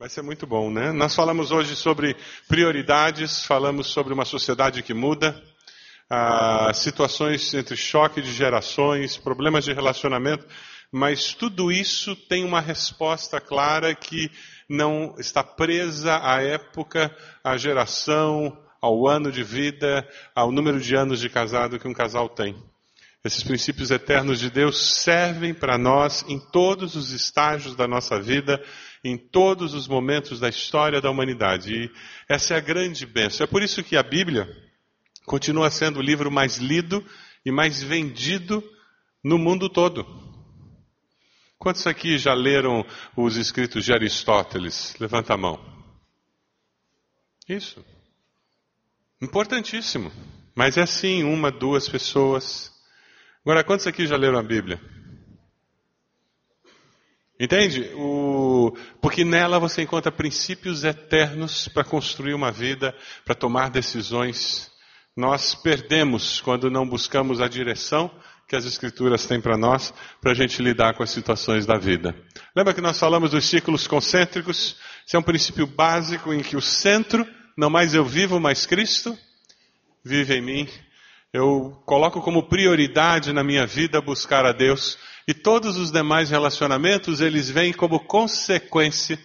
Vai ser muito bom, né? Nós falamos hoje sobre prioridades, falamos sobre uma sociedade que muda, ah, situações entre choque de gerações, problemas de relacionamento, mas tudo isso tem uma resposta clara que não está presa à época, à geração, ao ano de vida, ao número de anos de casado que um casal tem. Esses princípios eternos de Deus servem para nós em todos os estágios da nossa vida, em todos os momentos da história da humanidade. E essa é a grande bênção. É por isso que a Bíblia continua sendo o livro mais lido e mais vendido no mundo todo. Quantos aqui já leram os escritos de Aristóteles? Levanta a mão. Isso. Importantíssimo. Mas é assim, uma, duas pessoas. Agora, quantos aqui já leram a Bíblia? Entende? O... Porque nela você encontra princípios eternos para construir uma vida, para tomar decisões. Nós perdemos quando não buscamos a direção que as Escrituras têm para nós, para a gente lidar com as situações da vida. Lembra que nós falamos dos ciclos concêntricos? Esse é um princípio básico em que o centro, não mais eu vivo, mas Cristo vive em mim. Eu coloco como prioridade na minha vida buscar a Deus e todos os demais relacionamentos, eles vêm como consequência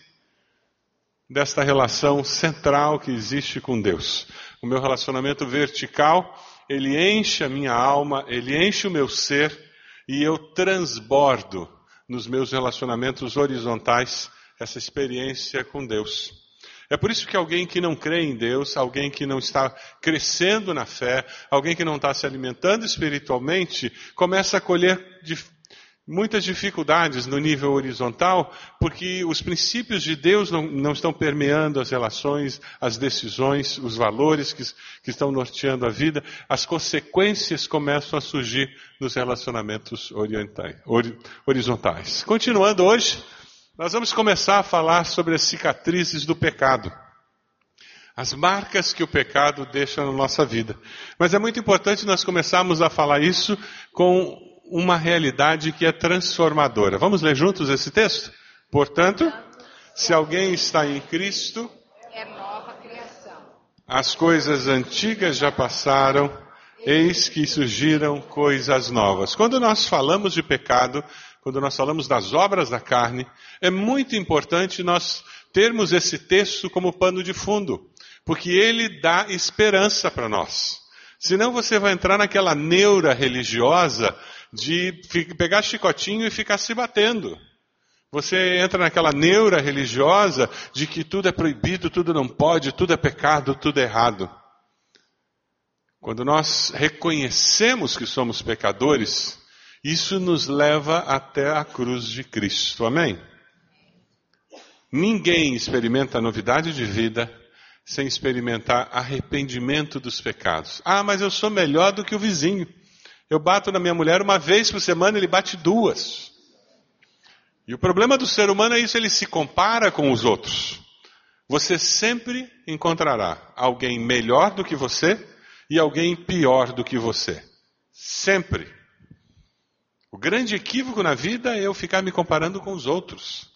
desta relação central que existe com Deus. O meu relacionamento vertical, ele enche a minha alma, ele enche o meu ser e eu transbordo nos meus relacionamentos horizontais essa experiência com Deus. É por isso que alguém que não crê em Deus, alguém que não está crescendo na fé, alguém que não está se alimentando espiritualmente, começa a colher muitas dificuldades no nível horizontal, porque os princípios de Deus não, não estão permeando as relações, as decisões, os valores que, que estão norteando a vida, as consequências começam a surgir nos relacionamentos horizontais. Continuando hoje, nós vamos começar a falar sobre as cicatrizes do pecado. As marcas que o pecado deixa na nossa vida. Mas é muito importante nós começarmos a falar isso com uma realidade que é transformadora. Vamos ler juntos esse texto? Portanto, se alguém está em Cristo, é nova criação. As coisas antigas já passaram, eis que surgiram coisas novas. Quando nós falamos de pecado, quando nós falamos das obras da carne, é muito importante nós termos esse texto como pano de fundo, porque ele dá esperança para nós. Senão você vai entrar naquela neura religiosa de pegar chicotinho e ficar se batendo. Você entra naquela neura religiosa de que tudo é proibido, tudo não pode, tudo é pecado, tudo é errado. Quando nós reconhecemos que somos pecadores, isso nos leva até a cruz de Cristo. Amém? Ninguém experimenta a novidade de vida sem experimentar arrependimento dos pecados. Ah, mas eu sou melhor do que o vizinho. Eu bato na minha mulher uma vez por semana, ele bate duas. E o problema do ser humano é isso, ele se compara com os outros. Você sempre encontrará alguém melhor do que você e alguém pior do que você. Sempre. O grande equívoco na vida é eu ficar me comparando com os outros.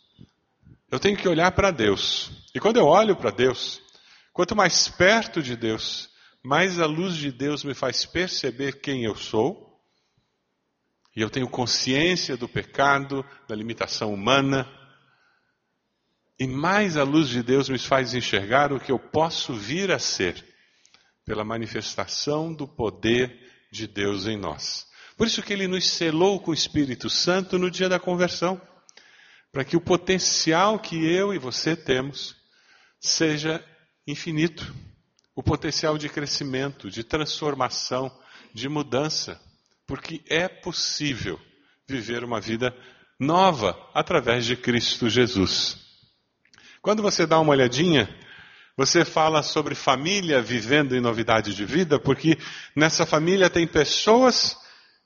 Eu tenho que olhar para Deus. E quando eu olho para Deus, quanto mais perto de Deus, mais a luz de Deus me faz perceber quem eu sou, e eu tenho consciência do pecado, da limitação humana, e mais a luz de Deus me faz enxergar o que eu posso vir a ser, pela manifestação do poder de Deus em nós. Por isso que ele nos selou com o Espírito Santo no dia da conversão, para que o potencial que eu e você temos seja infinito o potencial de crescimento, de transformação, de mudança, porque é possível viver uma vida nova através de Cristo Jesus. Quando você dá uma olhadinha, você fala sobre família vivendo em novidade de vida, porque nessa família tem pessoas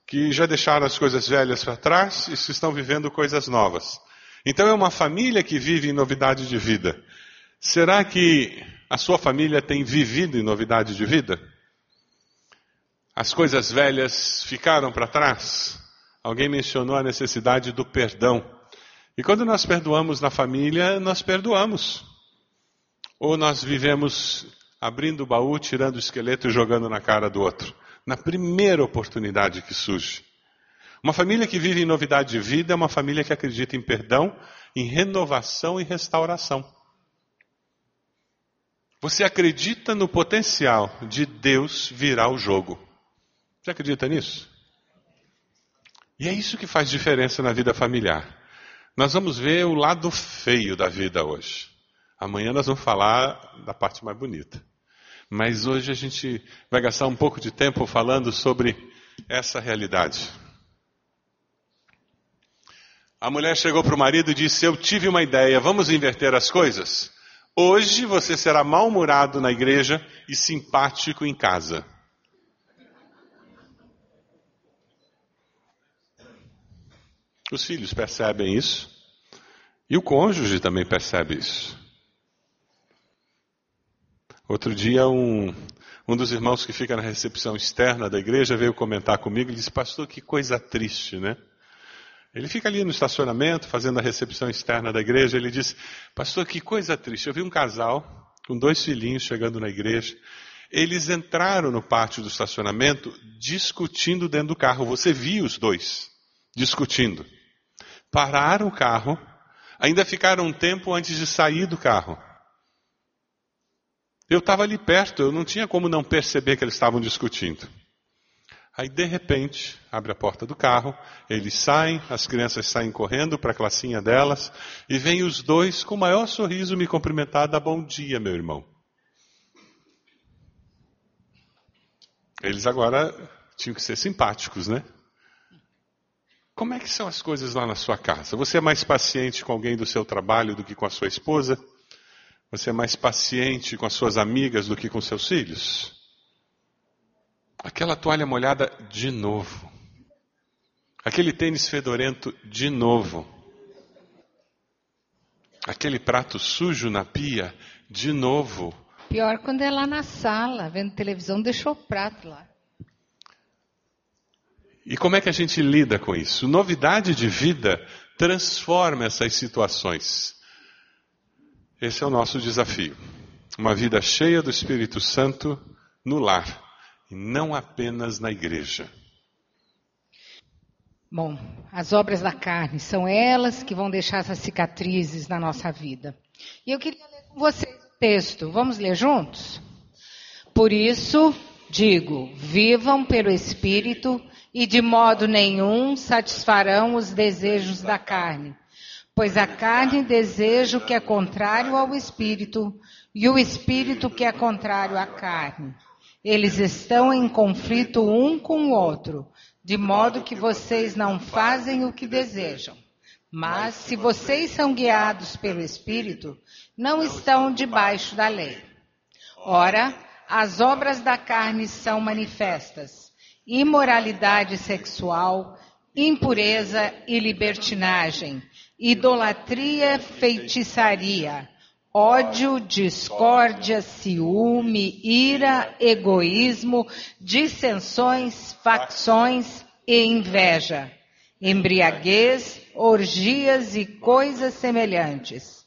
que já deixaram as coisas velhas para trás e estão vivendo coisas novas. Então é uma família que vive em novidade de vida. Será que a sua família tem vivido em novidade de vida? As coisas velhas ficaram para trás? Alguém mencionou a necessidade do perdão. E quando nós perdoamos na família, nós perdoamos. Ou nós vivemos abrindo o baú, tirando o esqueleto e jogando na cara do outro. Na primeira oportunidade que surge. Uma família que vive em novidade de vida é uma família que acredita em perdão, em renovação e restauração. Você acredita no potencial de Deus virar o jogo. Você acredita nisso? E é isso que faz diferença na vida familiar. Nós vamos ver o lado feio da vida hoje. Amanhã nós vamos falar da parte mais bonita. Mas hoje a gente vai gastar um pouco de tempo falando sobre essa realidade. A mulher chegou para o marido e disse: Eu tive uma ideia, vamos inverter as coisas? Hoje você será mal-humorado na igreja e simpático em casa. Os filhos percebem isso e o cônjuge também percebe isso. Outro dia, um, um dos irmãos que fica na recepção externa da igreja veio comentar comigo e disse: Pastor, que coisa triste, né? Ele fica ali no estacionamento, fazendo a recepção externa da igreja. Ele disse: Pastor, que coisa triste. Eu vi um casal com dois filhinhos chegando na igreja. Eles entraram no pátio do estacionamento discutindo dentro do carro. Você viu os dois discutindo. Pararam o carro, ainda ficaram um tempo antes de sair do carro. Eu estava ali perto, eu não tinha como não perceber que eles estavam discutindo. Aí, de repente, abre a porta do carro, eles saem, as crianças saem correndo para a classinha delas, e vêm os dois com o maior sorriso me cumprimentar, dar bom dia, meu irmão. Eles agora tinham que ser simpáticos, né? Como é que são as coisas lá na sua casa? Você é mais paciente com alguém do seu trabalho do que com a sua esposa? Você é mais paciente com as suas amigas do que com seus filhos? Aquela toalha molhada de novo. Aquele tênis fedorento de novo. Aquele prato sujo na pia de novo. Pior quando é lá na sala, vendo televisão, deixou o prato lá. E como é que a gente lida com isso? Novidade de vida transforma essas situações. Esse é o nosso desafio. Uma vida cheia do Espírito Santo no lar, e não apenas na igreja. Bom, as obras da carne são elas que vão deixar essas cicatrizes na nossa vida. E eu queria ler com vocês o texto. Vamos ler juntos? Por isso, digo: vivam pelo Espírito e de modo nenhum satisfarão os desejos da carne Pois a carne deseja o que é contrário ao espírito, e o espírito que é contrário à carne. Eles estão em conflito um com o outro, de modo que vocês não fazem o que desejam. Mas se vocês são guiados pelo espírito, não estão debaixo da lei. Ora, as obras da carne são manifestas: imoralidade sexual, impureza e libertinagem idolatria, feitiçaria, ódio, discórdia, ciúme, ira, egoísmo, dissensões, facções e inveja, embriaguez, orgias e coisas semelhantes.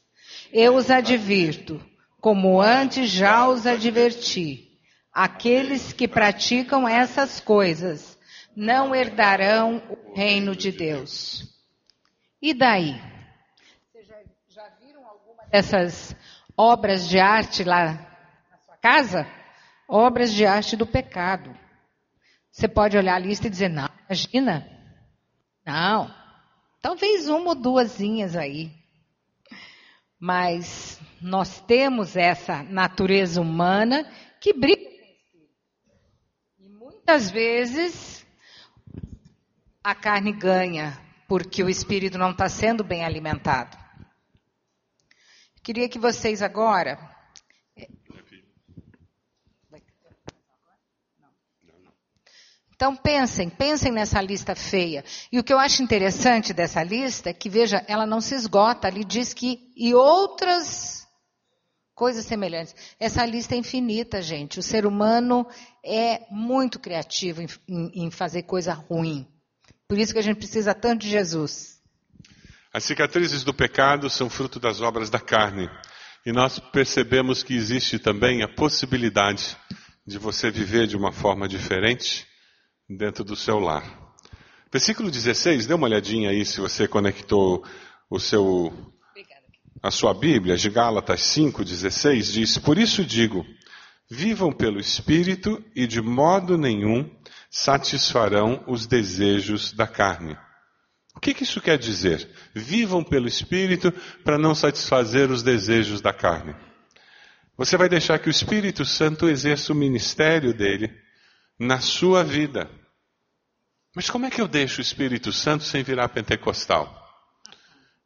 Eu os advirto, como antes já os adverti, aqueles que praticam essas coisas não herdarão o reino de Deus. E daí? Vocês já, já viram alguma dessas obras de arte lá na sua casa? Obras de arte do pecado. Você pode olhar a lista e dizer, não, imagina. Não. Talvez uma ou duasinhas aí. Mas nós temos essa natureza humana que briga com. E muitas vezes a carne ganha porque o espírito não está sendo bem alimentado. Queria que vocês agora. Então pensem, pensem nessa lista feia. E o que eu acho interessante dessa lista é que, veja, ela não se esgota, ali diz que e outras coisas semelhantes. Essa lista é infinita, gente. O ser humano é muito criativo em, em, em fazer coisa ruim. Por isso que a gente precisa tanto de Jesus. As cicatrizes do pecado são fruto das obras da carne. E nós percebemos que existe também a possibilidade de você viver de uma forma diferente dentro do seu lar. Versículo 16, dê uma olhadinha aí se você conectou o seu a sua Bíblia, de Gálatas 5:16 diz: "Por isso digo: vivam pelo espírito e de modo nenhum satisfarão os desejos da carne." O que, que isso quer dizer? Vivam pelo espírito para não satisfazer os desejos da carne. Você vai deixar que o Espírito Santo exerça o ministério dele na sua vida. Mas como é que eu deixo o Espírito Santo sem virar pentecostal?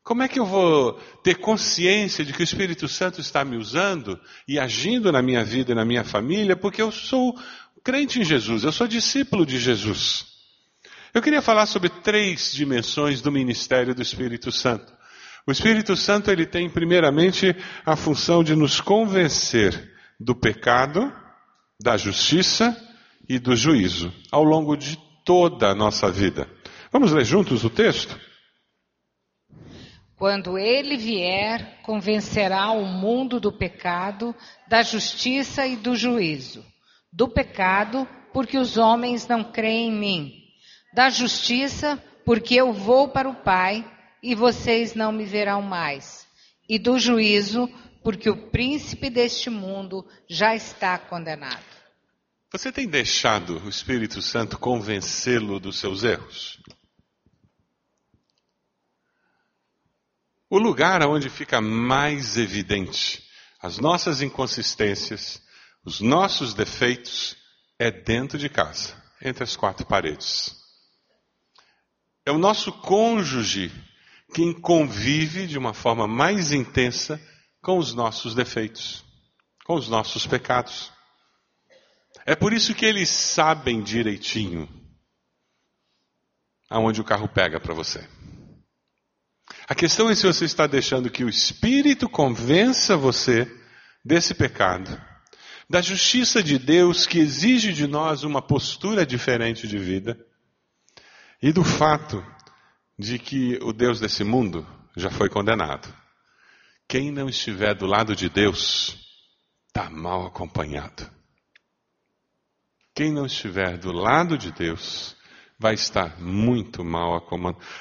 Como é que eu vou ter consciência de que o Espírito Santo está me usando e agindo na minha vida e na minha família, porque eu sou crente em Jesus, eu sou discípulo de Jesus. Eu queria falar sobre três dimensões do ministério do Espírito Santo. O Espírito Santo ele tem primeiramente a função de nos convencer do pecado, da justiça e do juízo ao longo de toda a nossa vida. Vamos ler juntos o texto? Quando ele vier, convencerá o mundo do pecado, da justiça e do juízo. Do pecado, porque os homens não creem em mim. Da justiça, porque eu vou para o Pai e vocês não me verão mais. E do juízo, porque o príncipe deste mundo já está condenado. Você tem deixado o Espírito Santo convencê-lo dos seus erros? O lugar onde fica mais evidente as nossas inconsistências, os nossos defeitos, é dentro de casa, entre as quatro paredes. É o nosso cônjuge quem convive de uma forma mais intensa com os nossos defeitos, com os nossos pecados. É por isso que eles sabem direitinho aonde o carro pega para você. A questão é se você está deixando que o Espírito convença você desse pecado, da justiça de Deus que exige de nós uma postura diferente de vida, e do fato de que o Deus desse mundo já foi condenado. Quem não estiver do lado de Deus está mal acompanhado. Quem não estiver do lado de Deus vai estar muito mal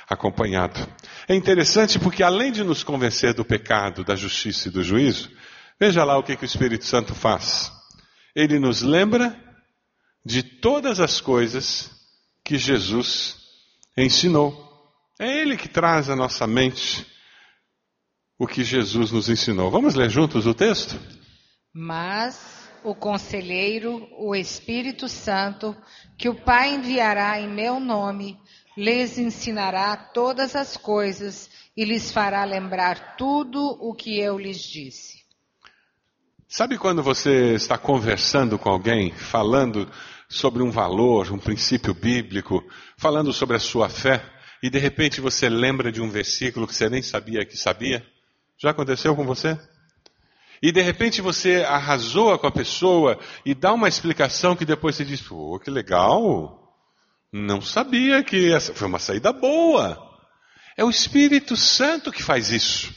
acompanhado. É interessante porque, além de nos convencer do pecado, da justiça e do juízo, veja lá o que, que o Espírito Santo faz. Ele nos lembra de todas as coisas que Jesus ensinou. É Ele que traz à nossa mente o que Jesus nos ensinou. Vamos ler juntos o texto? Mas o conselheiro, o Espírito Santo, que o Pai enviará em meu nome, lhes ensinará todas as coisas e lhes fará lembrar tudo o que eu lhes disse. Sabe quando você está conversando com alguém, falando sobre um valor, um princípio bíblico, falando sobre a sua fé, e de repente você lembra de um versículo que você nem sabia que sabia? Já aconteceu com você? E de repente você arrasou com a pessoa e dá uma explicação que depois você diz: pô, que legal! Não sabia que essa foi uma saída boa. É o Espírito Santo que faz isso.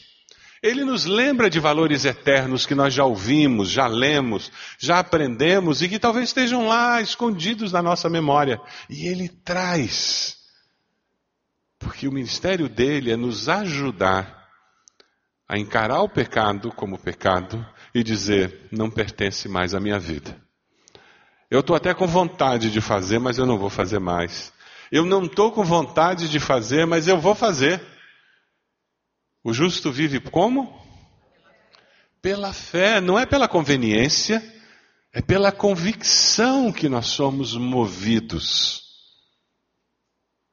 Ele nos lembra de valores eternos que nós já ouvimos, já lemos, já aprendemos e que talvez estejam lá escondidos na nossa memória. E ele traz porque o ministério dele é nos ajudar a encarar o pecado como pecado e dizer: não pertence mais à minha vida. Eu estou até com vontade de fazer, mas eu não vou fazer mais. Eu não estou com vontade de fazer, mas eu vou fazer. O justo vive como? Pela fé, não é pela conveniência, é pela convicção que nós somos movidos.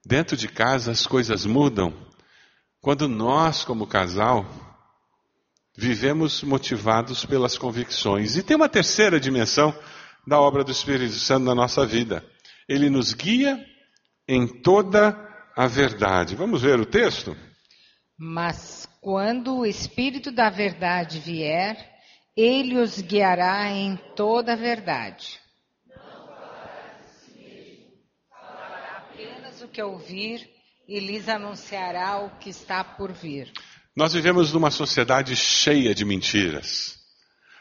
Dentro de casa as coisas mudam quando nós, como casal, vivemos motivados pelas convicções. E tem uma terceira dimensão da obra do Espírito Santo na nossa vida. Ele nos guia em toda a verdade. Vamos ver o texto? Mas quando o Espírito da verdade vier, ele os guiará em toda a verdade que ouvir e lhes anunciará o que está por vir. Nós vivemos numa sociedade cheia de mentiras.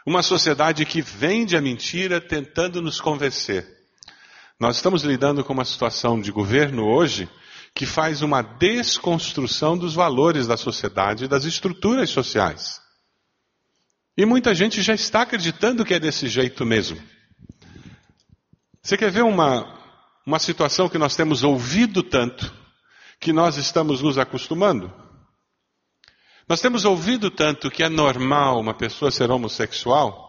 Uma sociedade que vende a mentira tentando nos convencer. Nós estamos lidando com uma situação de governo hoje que faz uma desconstrução dos valores da sociedade e das estruturas sociais. E muita gente já está acreditando que é desse jeito mesmo. Você quer ver uma, uma situação que nós temos ouvido tanto, que nós estamos nos acostumando? Nós temos ouvido tanto que é normal uma pessoa ser homossexual,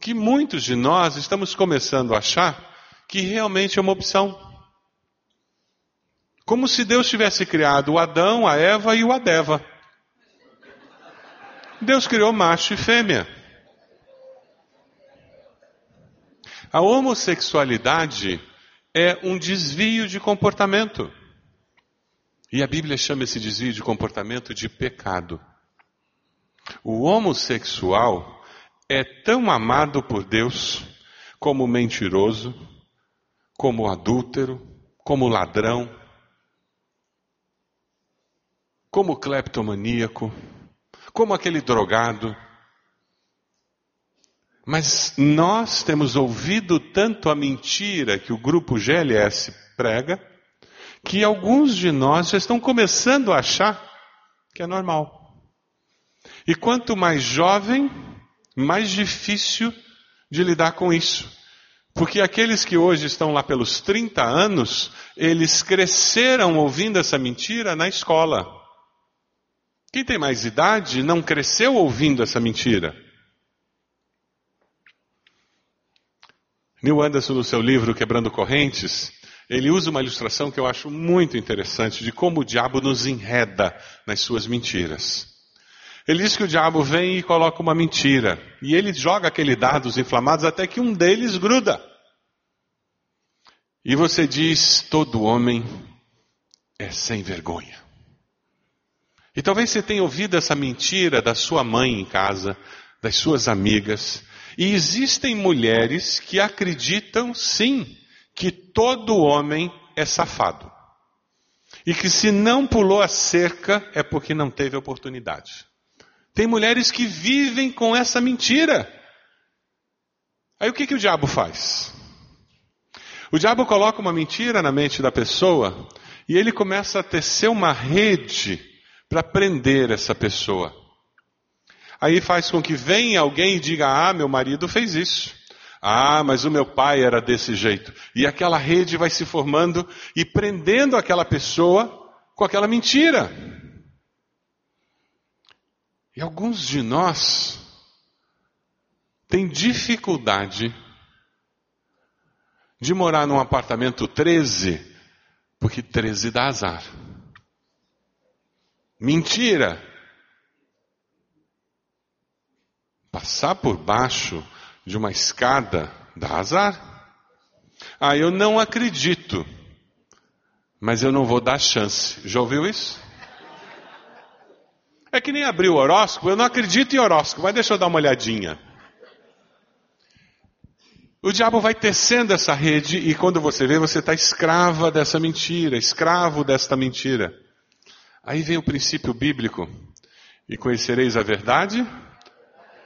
que muitos de nós estamos começando a achar que realmente é uma opção. Como se Deus tivesse criado o Adão, a Eva e o Adeva. Deus criou macho e fêmea. A homossexualidade é um desvio de comportamento. E a Bíblia chama esse desvio de comportamento de pecado. O homossexual é tão amado por Deus como mentiroso, como adúltero, como ladrão, como cleptomaníaco, como aquele drogado. Mas nós temos ouvido tanto a mentira que o grupo GLS prega, que alguns de nós já estão começando a achar que é normal. E quanto mais jovem, mais difícil de lidar com isso. Porque aqueles que hoje estão lá pelos 30 anos, eles cresceram ouvindo essa mentira na escola. Quem tem mais idade não cresceu ouvindo essa mentira. Neil Anderson, no seu livro Quebrando Correntes, ele usa uma ilustração que eu acho muito interessante de como o diabo nos enreda nas suas mentiras. Ele diz que o diabo vem e coloca uma mentira. E ele joga aquele dados inflamados até que um deles gruda. E você diz: todo homem é sem vergonha. E talvez você tenha ouvido essa mentira da sua mãe em casa, das suas amigas. E existem mulheres que acreditam sim que todo homem é safado. E que se não pulou a cerca é porque não teve oportunidade. Tem mulheres que vivem com essa mentira. Aí o que, que o diabo faz? O diabo coloca uma mentira na mente da pessoa e ele começa a tecer uma rede para prender essa pessoa. Aí faz com que venha alguém e diga: Ah, meu marido fez isso. Ah, mas o meu pai era desse jeito. E aquela rede vai se formando e prendendo aquela pessoa com aquela mentira. E alguns de nós têm dificuldade de morar num apartamento 13, porque 13 dá azar. Mentira. Passar por baixo de uma escada dá azar. Ah, eu não acredito, mas eu não vou dar chance. Já ouviu isso? É que nem abrir o horóscopo, eu não acredito em horóscopo, mas deixa eu dar uma olhadinha. O diabo vai tecendo essa rede e quando você vê, você está escrava dessa mentira, escravo desta mentira. Aí vem o princípio bíblico. E conhecereis a verdade?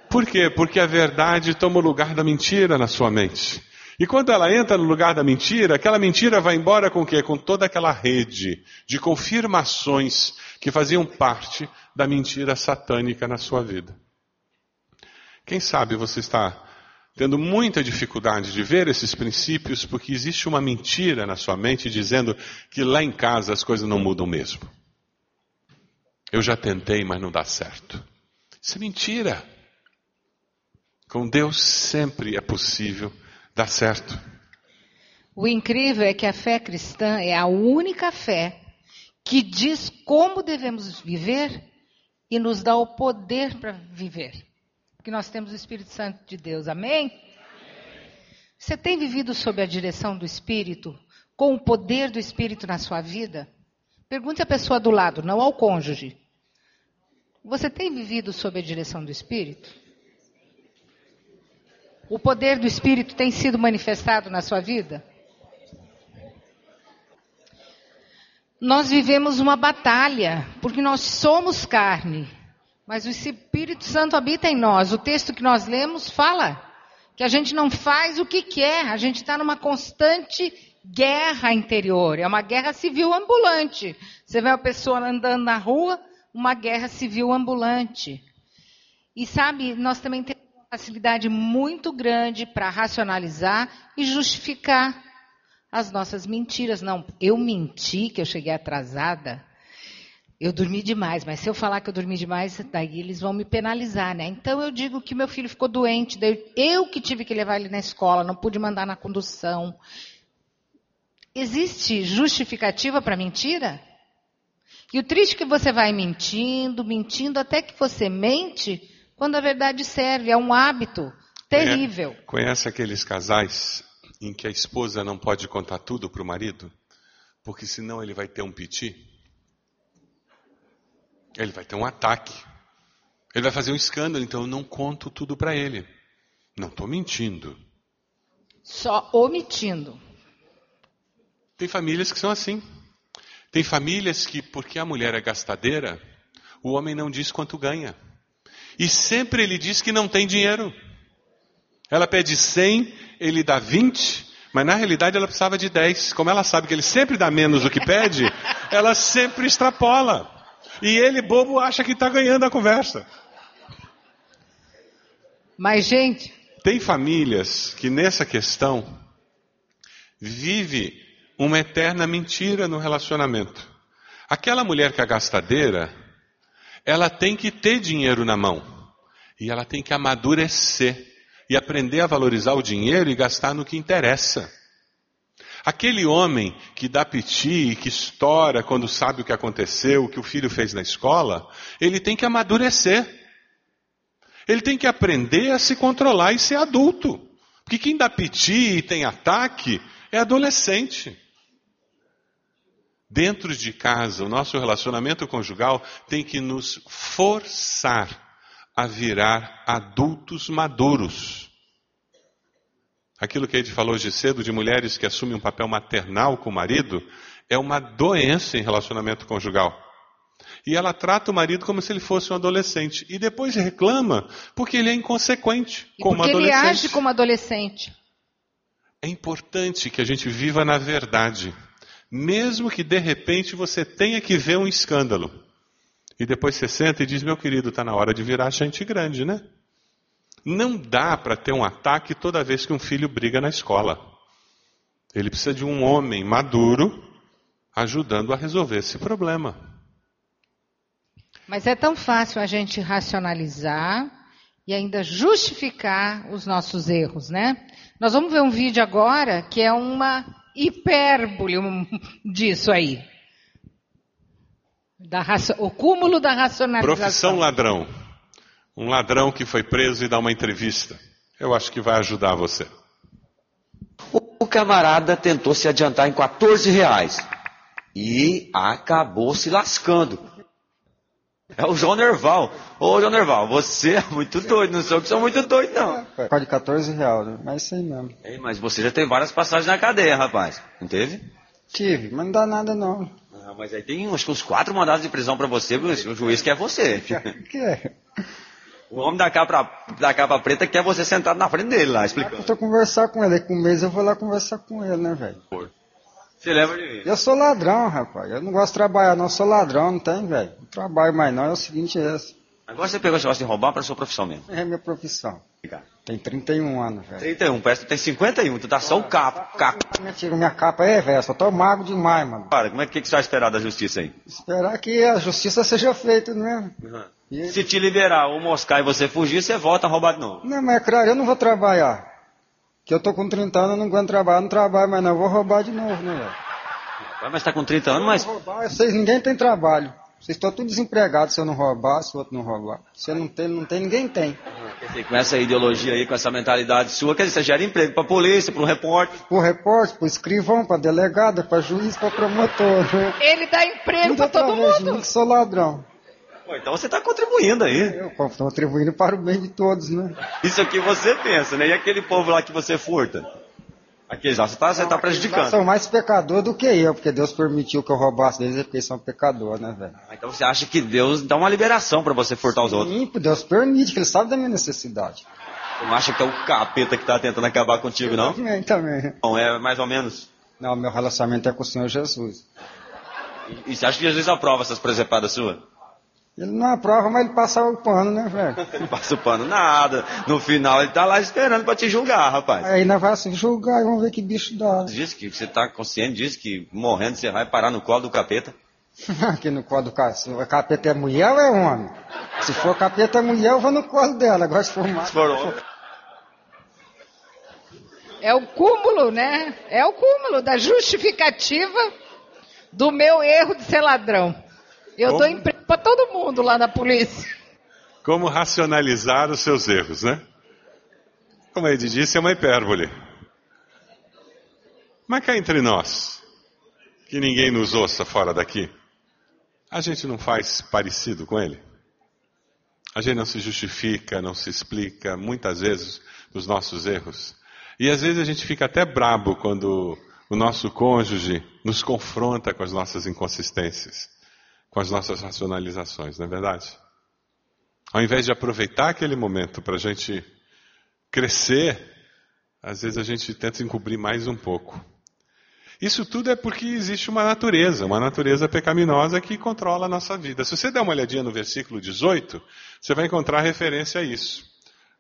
Por quê? Porque a verdade toma o lugar da mentira na sua mente. E quando ela entra no lugar da mentira, aquela mentira vai embora com o quê? Com toda aquela rede de confirmações que faziam parte da mentira satânica na sua vida. Quem sabe você está tendo muita dificuldade de ver esses princípios porque existe uma mentira na sua mente dizendo que lá em casa as coisas não mudam mesmo. Eu já tentei, mas não dá certo. Isso é mentira. Com Deus sempre é possível dar certo. O incrível é que a fé cristã é a única fé que diz como devemos viver e nos dá o poder para viver. Porque nós temos o Espírito Santo de Deus, amém? amém? Você tem vivido sob a direção do Espírito, com o poder do Espírito na sua vida? Pergunte à pessoa do lado, não ao cônjuge. Você tem vivido sob a direção do Espírito? O poder do Espírito tem sido manifestado na sua vida? nós vivemos uma batalha, porque nós somos carne, mas o Espírito Santo habita em nós. O texto que nós lemos fala que a gente não faz o que quer, a gente está numa constante guerra interior, é uma guerra civil ambulante. Você vê a pessoa andando na rua, uma guerra civil ambulante. E sabe, nós também temos uma facilidade muito grande para racionalizar e justificar as nossas mentiras. Não, eu menti que eu cheguei atrasada. Eu dormi demais, mas se eu falar que eu dormi demais, daí eles vão me penalizar, né? Então eu digo que meu filho ficou doente, eu que tive que levar ele na escola, não pude mandar na condução. Existe justificativa para mentira? E o triste é que você vai mentindo, mentindo, até que você mente, quando a verdade serve, é um hábito terrível. Conhece, conhece aqueles casais em que a esposa não pode contar tudo para o marido? Porque senão ele vai ter um piti? Ele vai ter um ataque. Ele vai fazer um escândalo, então eu não conto tudo para ele. Não estou mentindo. Só omitindo. Tem famílias que são assim. Tem famílias que, porque a mulher é gastadeira, o homem não diz quanto ganha. E sempre ele diz que não tem dinheiro. Ela pede 100, ele dá 20, mas na realidade ela precisava de 10. Como ela sabe que ele sempre dá menos do que pede, ela sempre extrapola. E ele, bobo, acha que está ganhando a conversa. Mas, gente. Tem famílias que nessa questão vive uma eterna mentira no relacionamento. Aquela mulher que é gastadeira, ela tem que ter dinheiro na mão. E ela tem que amadurecer e aprender a valorizar o dinheiro e gastar no que interessa. Aquele homem que dá piti e que estoura quando sabe o que aconteceu, o que o filho fez na escola, ele tem que amadurecer. Ele tem que aprender a se controlar e ser adulto. Porque quem dá piti e tem ataque é adolescente. Dentro de casa, o nosso relacionamento conjugal tem que nos forçar a virar adultos maduros. Aquilo que a gente falou hoje cedo de mulheres que assumem um papel maternal com o marido é uma doença em relacionamento conjugal. E ela trata o marido como se ele fosse um adolescente. E depois reclama porque ele é inconsequente e como porque adolescente. ele age como adolescente. É importante que a gente viva na verdade. Mesmo que de repente você tenha que ver um escândalo. E depois você senta e diz: Meu querido, está na hora de virar gente grande, né? Não dá para ter um ataque toda vez que um filho briga na escola. Ele precisa de um homem maduro ajudando a resolver esse problema. Mas é tão fácil a gente racionalizar e ainda justificar os nossos erros, né? Nós vamos ver um vídeo agora que é uma hipérbole disso aí. Da o cúmulo da racionalização. Profissão ladrão. Um ladrão que foi preso e dá uma entrevista. Eu acho que vai ajudar você. O camarada tentou se adiantar em 14 reais e acabou se lascando. É o João Nerval. Ô, João Nerval, você é muito doido, não sou que sou muito doido, não. Pode de 14 reais, né? mas aí mesmo. Ei, mas você já teve várias passagens na cadeia, rapaz. Não teve? Tive, mas não dá nada não. Ah, mas aí tem acho que uns quatro mandados de prisão pra você, o juiz quer você. que é? O homem da capa, da capa preta quer você sentado na frente dele lá, explicando. Eu tô conversar com ele, com um mês eu vou lá conversar com ele, né, velho? Você leva de mim. Eu sou ladrão, rapaz. Eu não gosto de trabalhar, não. Eu sou ladrão, não tem, velho. Não trabalho mais, não. É o seguinte, é esse. Agora você pegou esse negócio de roubar para sua profissão mesmo. É minha profissão. Tem 31 anos, velho. 31, parece que tu tem 51. Tu tá só o capo. capo. Minha, minha capa é, velho. Só tô mago demais, mano. Cara, como é que, que você vai esperar da justiça aí? Esperar que a justiça seja feita mesmo. Uhum. E... Se te liberar ou moscar e você fugir, você volta a roubar de novo. Não, mas é claro, eu não vou trabalhar. Que eu tô com 30 anos, eu não aguento trabalhar, não trabalho mais não. Eu vou roubar de novo, né, velho? Mas está com 30 anos, mas. Roubar, vocês, ninguém tem trabalho. Vocês estão todos desempregados se eu não roubar, se o outro não roubar. Se eu não tem, não tem, ninguém tem. Quer dizer, com essa ideologia aí, com essa mentalidade sua, quer dizer, você gera emprego para polícia, para repórter. Para repórter, para escrivão, para delegado, para juiz, para promotor. Né? Ele dá emprego para todo mundo. Mim que sou ladrão. Pô, então você está contribuindo aí. Eu estou contribuindo para o bem de todos, né? Isso aqui você pensa, né? E aquele povo lá que você furta? Aqueles lá, você está tá Eles prejudicando. são mais pecador do que eu, porque Deus permitiu que eu roubasse deles, é porque eles são pecador, né, velho? Ah, Então você acha que Deus dá uma liberação para você furtar os outros? Sim, Deus permite, que Ele sabe da minha necessidade. Você não acha que é o capeta que está tentando acabar contigo, não? Também, também. Não, é mais ou menos. Não, meu relacionamento é com o Senhor Jesus. E, e você acha que Jesus aprova essas presepadas suas? Ele não aprova, mas ele passa o pano, né, velho? Não passa o pano nada. No final ele tá lá esperando para te julgar, rapaz. Aí nós vamos assim, julgar e vamos ver que bicho dá. Diz que você tá consciente disso, que morrendo você vai parar no colo do capeta. Aqui no colo do o capeta é mulher ou é homem? Se for capeta é mulher, eu vou no colo dela. Agora se for macho. Se for homem. É o cúmulo, né? É o cúmulo da justificativa do meu erro de ser ladrão. Eu Como? dou emprego para todo mundo lá na polícia. Como racionalizar os seus erros, né? Como a Ed disse, é uma hipérbole. Mas cá entre nós, que ninguém nos ouça fora daqui, a gente não faz parecido com ele? A gente não se justifica, não se explica, muitas vezes, dos nossos erros. E às vezes a gente fica até brabo quando o nosso cônjuge nos confronta com as nossas inconsistências, com as nossas racionalizações, não é verdade? Ao invés de aproveitar aquele momento para a gente crescer, às vezes a gente tenta encobrir mais um pouco. Isso tudo é porque existe uma natureza, uma natureza pecaminosa que controla a nossa vida. Se você der uma olhadinha no versículo 18, você vai encontrar referência a isso.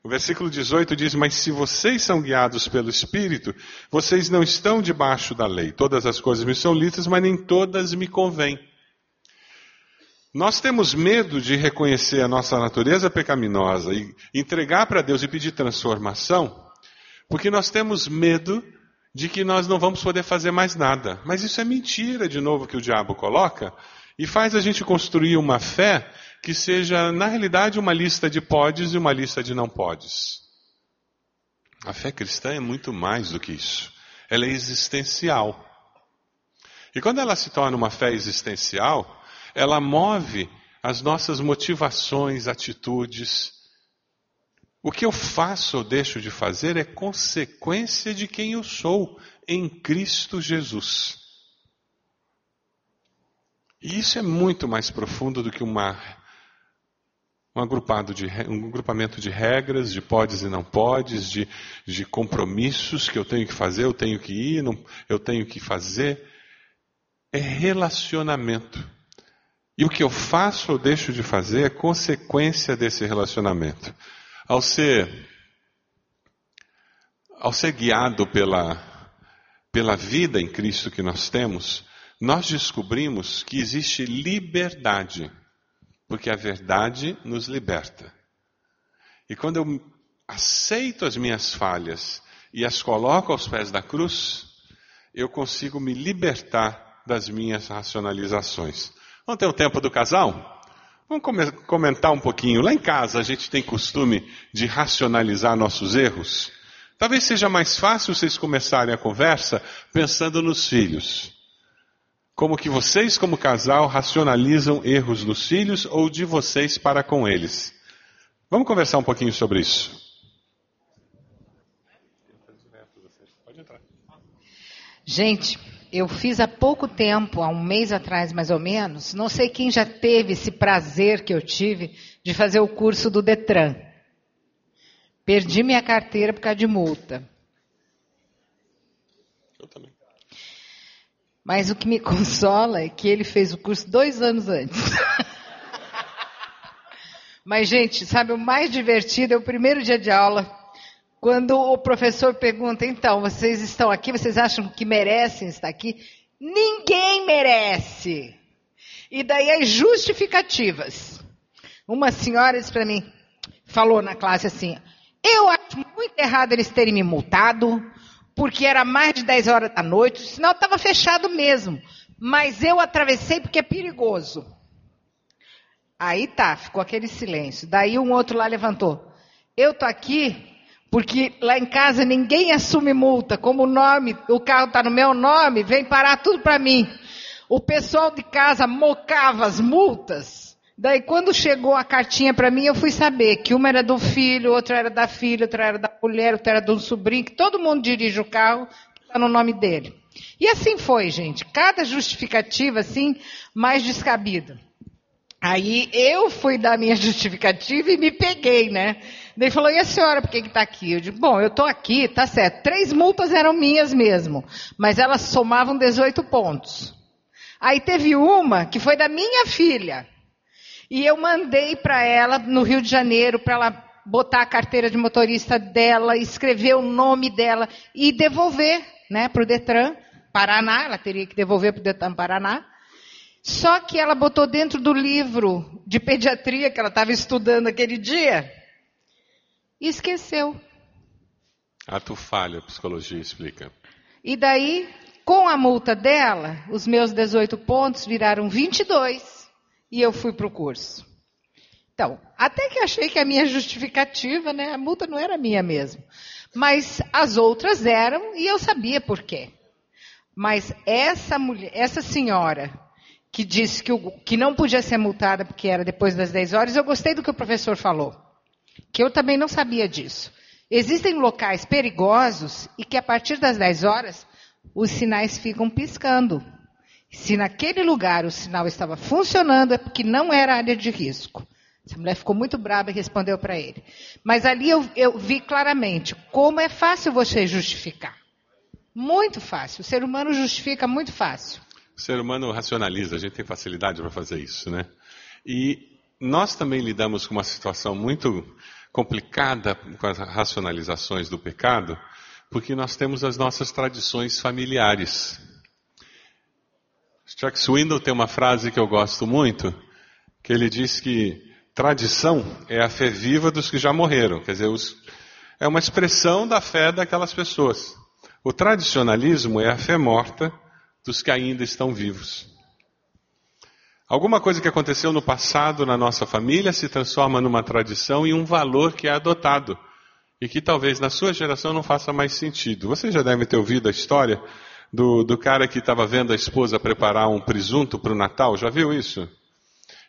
O versículo 18 diz: Mas se vocês são guiados pelo Espírito, vocês não estão debaixo da lei. Todas as coisas me são lícitas, mas nem todas me convêm. Nós temos medo de reconhecer a nossa natureza pecaminosa e entregar para Deus e pedir transformação, porque nós temos medo de que nós não vamos poder fazer mais nada. Mas isso é mentira, de novo, que o diabo coloca, e faz a gente construir uma fé que seja, na realidade, uma lista de podes e uma lista de não podes. A fé cristã é muito mais do que isso. Ela é existencial. E quando ela se torna uma fé existencial, ela move as nossas motivações, atitudes. O que eu faço ou deixo de fazer é consequência de quem eu sou em Cristo Jesus. E isso é muito mais profundo do que uma, um, agrupado de, um agrupamento de regras, de podes e não podes, de, de compromissos que eu tenho que fazer, eu tenho que ir, não, eu tenho que fazer. É relacionamento. E o que eu faço ou deixo de fazer é consequência desse relacionamento. Ao ser, ao ser guiado pela, pela vida em Cristo que nós temos, nós descobrimos que existe liberdade, porque a verdade nos liberta. E quando eu aceito as minhas falhas e as coloco aos pés da cruz, eu consigo me libertar das minhas racionalizações. Vamos ter o tempo do casal? Vamos comentar um pouquinho. Lá em casa a gente tem costume de racionalizar nossos erros. Talvez seja mais fácil vocês começarem a conversa pensando nos filhos. Como que vocês, como casal, racionalizam erros dos filhos ou de vocês para com eles. Vamos conversar um pouquinho sobre isso. Gente, eu fiz há pouco tempo, há um mês atrás mais ou menos, não sei quem já teve esse prazer que eu tive de fazer o curso do Detran. Perdi minha carteira por causa de multa. Eu também. Mas o que me consola é que ele fez o curso dois anos antes. Mas, gente, sabe, o mais divertido é o primeiro dia de aula, quando o professor pergunta, então, vocês estão aqui, vocês acham que merecem estar aqui? Ninguém merece. E daí as justificativas. Uma senhora disse para mim, falou na classe assim, eu acho muito errado eles terem me multado, porque era mais de 10 horas da noite, o sinal estava fechado mesmo. Mas eu atravessei porque é perigoso. Aí tá, ficou aquele silêncio. Daí um outro lá levantou. Eu tô aqui porque lá em casa ninguém assume multa. Como o nome, o carro está no meu nome, vem parar tudo para mim. O pessoal de casa mocava as multas. Daí quando chegou a cartinha para mim, eu fui saber que uma era do filho, outra era da filha, outra era da mulher, outra era do sobrinho, que todo mundo dirige o carro, Está no nome dele. E assim foi, gente. Cada justificativa, assim, mais descabida. Aí eu fui dar minha justificativa e me peguei, né? Daí falou, e a senhora, por que está aqui? Eu digo, bom, eu estou aqui, tá certo. Três multas eram minhas mesmo, mas elas somavam 18 pontos. Aí teve uma que foi da minha filha. E eu mandei para ela, no Rio de Janeiro, para ela botar a carteira de motorista dela, escrever o nome dela e devolver né, para o Detran Paraná. Ela teria que devolver para o Detran Paraná. Só que ela botou dentro do livro de pediatria que ela estava estudando aquele dia esqueceu. Ato falha, psicologia explica. E daí, com a multa dela, os meus 18 pontos viraram 22 e eu fui para o curso. Então, até que achei que a minha justificativa, né, a multa não era minha mesmo. Mas as outras eram e eu sabia por quê. Mas essa mulher, essa senhora que disse que, o, que não podia ser multada porque era depois das 10 horas, eu gostei do que o professor falou. Que eu também não sabia disso. Existem locais perigosos e que a partir das 10 horas os sinais ficam piscando. Se naquele lugar o sinal estava funcionando é porque não era área de risco. Essa mulher ficou muito brava e respondeu para ele. Mas ali eu, eu vi claramente como é fácil você justificar. Muito fácil. O ser humano justifica muito fácil. O ser humano racionaliza, a gente tem facilidade para fazer isso, né? E nós também lidamos com uma situação muito complicada com as racionalizações do pecado, porque nós temos as nossas tradições familiares. Chuck Swindoll tem uma frase que eu gosto muito, que ele diz que Tradição é a fé viva dos que já morreram, quer dizer, os, é uma expressão da fé daquelas pessoas. O tradicionalismo é a fé morta dos que ainda estão vivos. Alguma coisa que aconteceu no passado na nossa família se transforma numa tradição e um valor que é adotado e que talvez na sua geração não faça mais sentido. Você já deve ter ouvido a história do, do cara que estava vendo a esposa preparar um presunto para o Natal. Já viu isso?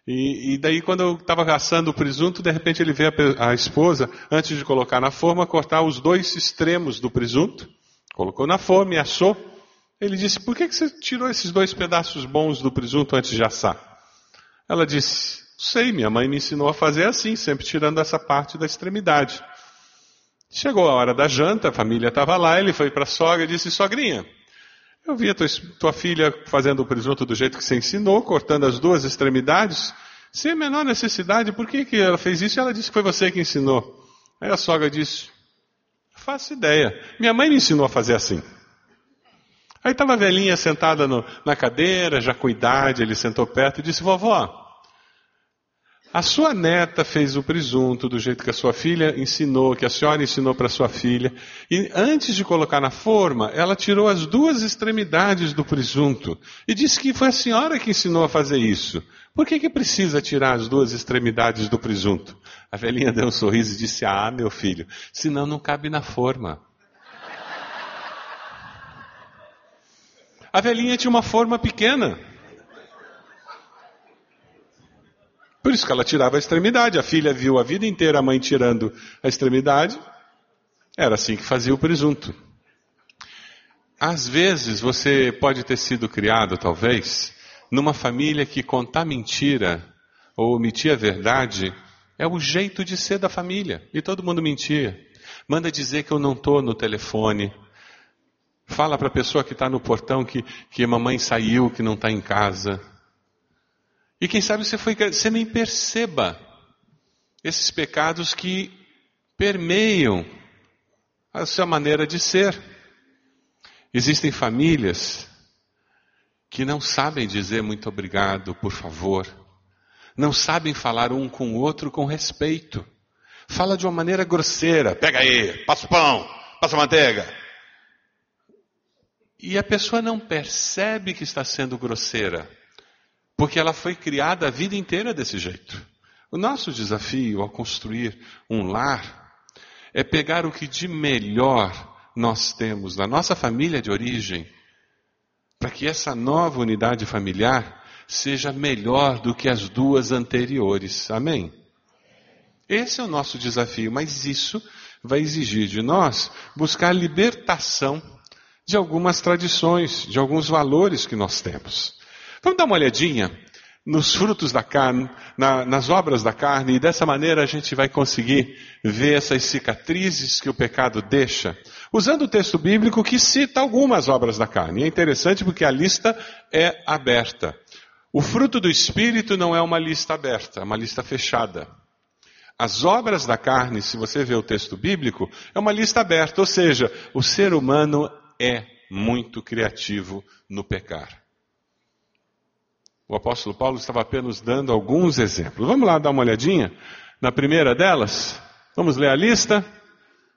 E, e, daí, quando eu estava assando o presunto, de repente ele vê a, a, esposa, antes de colocar na forma, cortar os dois extremos do presunto. Colocou na forma e assou. Ele disse: Por que, você tirou esses dois pedaços bons do presunto antes de assar? Ela disse: Sei, minha mãe me ensinou a fazer assim, sempre tirando essa parte da extremidade. Chegou a hora da janta, a família estava lá, ele foi para a sogra e disse: Sogrinha, eu vi a tua, tua, filha fazendo o presunto do jeito que você ensinou, cortando as duas extremidades, sem a menor necessidade. Por que, que ela fez isso? Ela disse que foi você que ensinou. Aí a sogra disse: Faço ideia. Minha mãe me ensinou a fazer assim. Aí estava a velhinha sentada no, na cadeira, já com idade, ele sentou perto e disse: Vovó, a sua neta fez o presunto do jeito que a sua filha ensinou, que a senhora ensinou para sua filha, e antes de colocar na forma, ela tirou as duas extremidades do presunto e disse que foi a senhora que ensinou a fazer isso. Por que, que precisa tirar as duas extremidades do presunto? A velhinha deu um sorriso e disse: Ah, meu filho, senão não cabe na forma. A velhinha tinha uma forma pequena. Por isso que ela tirava a extremidade. A filha viu a vida inteira a mãe tirando a extremidade. Era assim que fazia o presunto. Às vezes você pode ter sido criado, talvez, numa família que contar mentira ou omitir a verdade é o jeito de ser da família. E todo mundo mentia. Manda dizer que eu não estou no telefone. Fala para a pessoa que está no portão que, que a mamãe saiu, que não está em casa. E quem sabe você, foi, você nem perceba esses pecados que permeiam a sua maneira de ser. Existem famílias que não sabem dizer muito obrigado, por favor. Não sabem falar um com o outro com respeito. Fala de uma maneira grosseira. Pega aí, passa o pão, passa a manteiga. E a pessoa não percebe que está sendo grosseira. Porque ela foi criada a vida inteira desse jeito. O nosso desafio ao construir um lar é pegar o que de melhor nós temos na nossa família de origem, para que essa nova unidade familiar seja melhor do que as duas anteriores. Amém? Esse é o nosso desafio, mas isso vai exigir de nós buscar libertação de algumas tradições, de alguns valores que nós temos. Vamos dar uma olhadinha nos frutos da carne, na, nas obras da carne, e dessa maneira a gente vai conseguir ver essas cicatrizes que o pecado deixa, usando o texto bíblico que cita algumas obras da carne. E é interessante porque a lista é aberta. O fruto do Espírito não é uma lista aberta, é uma lista fechada. As obras da carne, se você vê o texto bíblico, é uma lista aberta, ou seja, o ser humano é muito criativo no pecar. O apóstolo Paulo estava apenas dando alguns exemplos. Vamos lá dar uma olhadinha na primeira delas? Vamos ler a lista?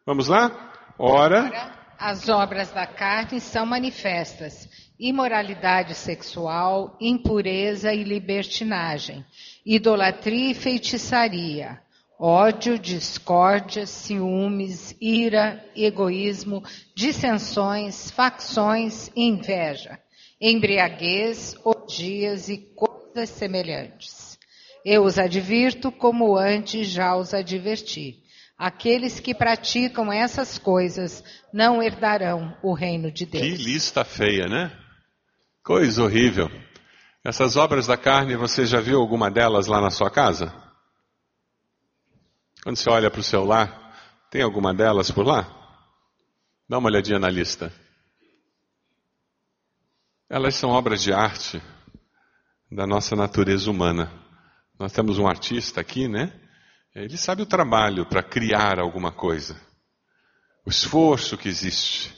Vamos lá? Ora. As obras da carne são manifestas: imoralidade sexual, impureza e libertinagem, idolatria e feitiçaria, ódio, discórdia, ciúmes, ira, egoísmo, dissensões, facções e inveja embriaguez, orgias e coisas semelhantes. Eu os advirto como antes já os adverti. Aqueles que praticam essas coisas não herdarão o reino de Deus. Que lista feia, né? Coisa horrível. Essas obras da carne, você já viu alguma delas lá na sua casa? Quando você olha para o seu lar, tem alguma delas por lá? Dá uma olhadinha na lista. Elas são obras de arte da nossa natureza humana. Nós temos um artista aqui, né? Ele sabe o trabalho para criar alguma coisa, o esforço que existe.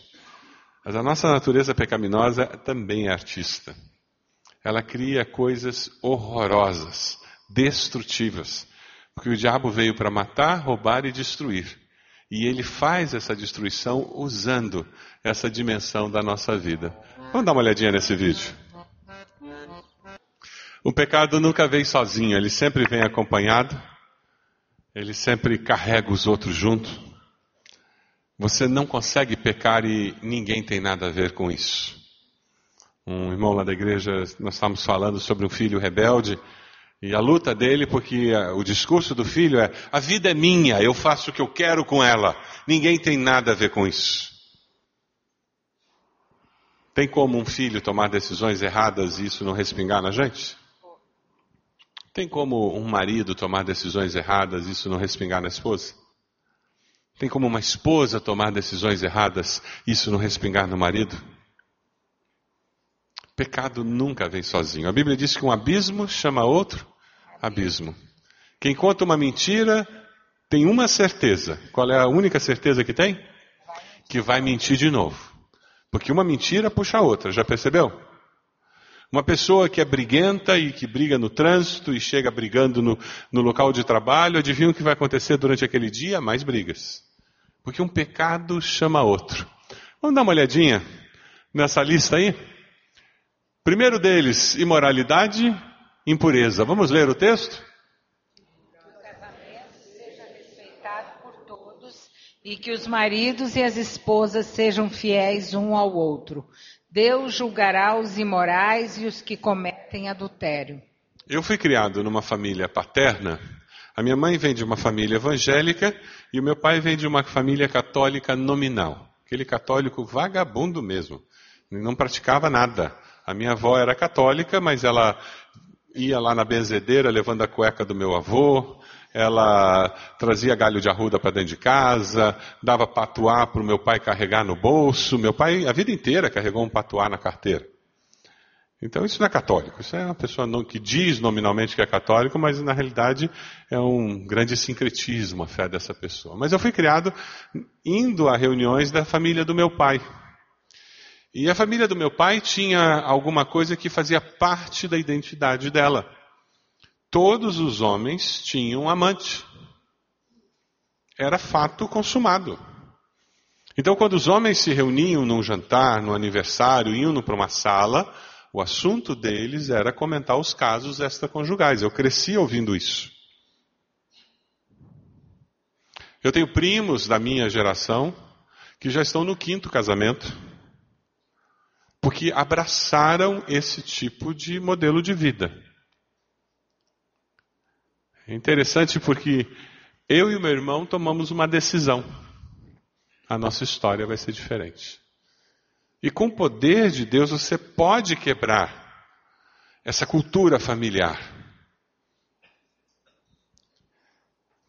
Mas a nossa natureza pecaminosa também é artista. Ela cria coisas horrorosas, destrutivas, porque o diabo veio para matar, roubar e destruir. E ele faz essa destruição usando essa dimensão da nossa vida. Vamos dar uma olhadinha nesse vídeo. O pecado nunca vem sozinho, ele sempre vem acompanhado, ele sempre carrega os outros junto. Você não consegue pecar e ninguém tem nada a ver com isso. Um irmão lá da igreja, nós estávamos falando sobre um filho rebelde e a luta dele, porque o discurso do filho é: a vida é minha, eu faço o que eu quero com ela, ninguém tem nada a ver com isso. Tem como um filho tomar decisões erradas e isso não respingar na gente? Tem como um marido tomar decisões erradas e isso não respingar na esposa? Tem como uma esposa tomar decisões erradas e isso não respingar no marido? Pecado nunca vem sozinho. A Bíblia diz que um abismo chama outro abismo. Quem conta uma mentira tem uma certeza. Qual é a única certeza que tem? Que vai mentir de novo. Porque uma mentira puxa a outra, já percebeu? Uma pessoa que é briguenta e que briga no trânsito e chega brigando no, no local de trabalho, adivinha o que vai acontecer durante aquele dia? Mais brigas. Porque um pecado chama outro. Vamos dar uma olhadinha nessa lista aí? Primeiro deles, imoralidade, impureza. Vamos ler o texto? e que os maridos e as esposas sejam fiéis um ao outro. Deus julgará os imorais e os que cometem adultério. Eu fui criado numa família paterna. A minha mãe vem de uma família evangélica e o meu pai vem de uma família católica nominal. Aquele católico vagabundo mesmo. Não praticava nada. A minha avó era católica, mas ela ia lá na benzedeira levando a cueca do meu avô, ela trazia galho de arruda para dentro de casa, dava patuá para o meu pai carregar no bolso. Meu pai, a vida inteira, carregou um patuá na carteira. Então isso não é católico, isso é uma pessoa que diz nominalmente que é católico, mas na realidade é um grande sincretismo a fé dessa pessoa. Mas eu fui criado indo a reuniões da família do meu pai. E a família do meu pai tinha alguma coisa que fazia parte da identidade dela todos os homens tinham amante. Era fato consumado. Então, quando os homens se reuniam num jantar, num aniversário, iam para uma sala, o assunto deles era comentar os casos extraconjugais. Eu cresci ouvindo isso. Eu tenho primos da minha geração que já estão no quinto casamento, porque abraçaram esse tipo de modelo de vida. É interessante porque eu e o meu irmão tomamos uma decisão. A nossa história vai ser diferente. E com o poder de Deus você pode quebrar essa cultura familiar.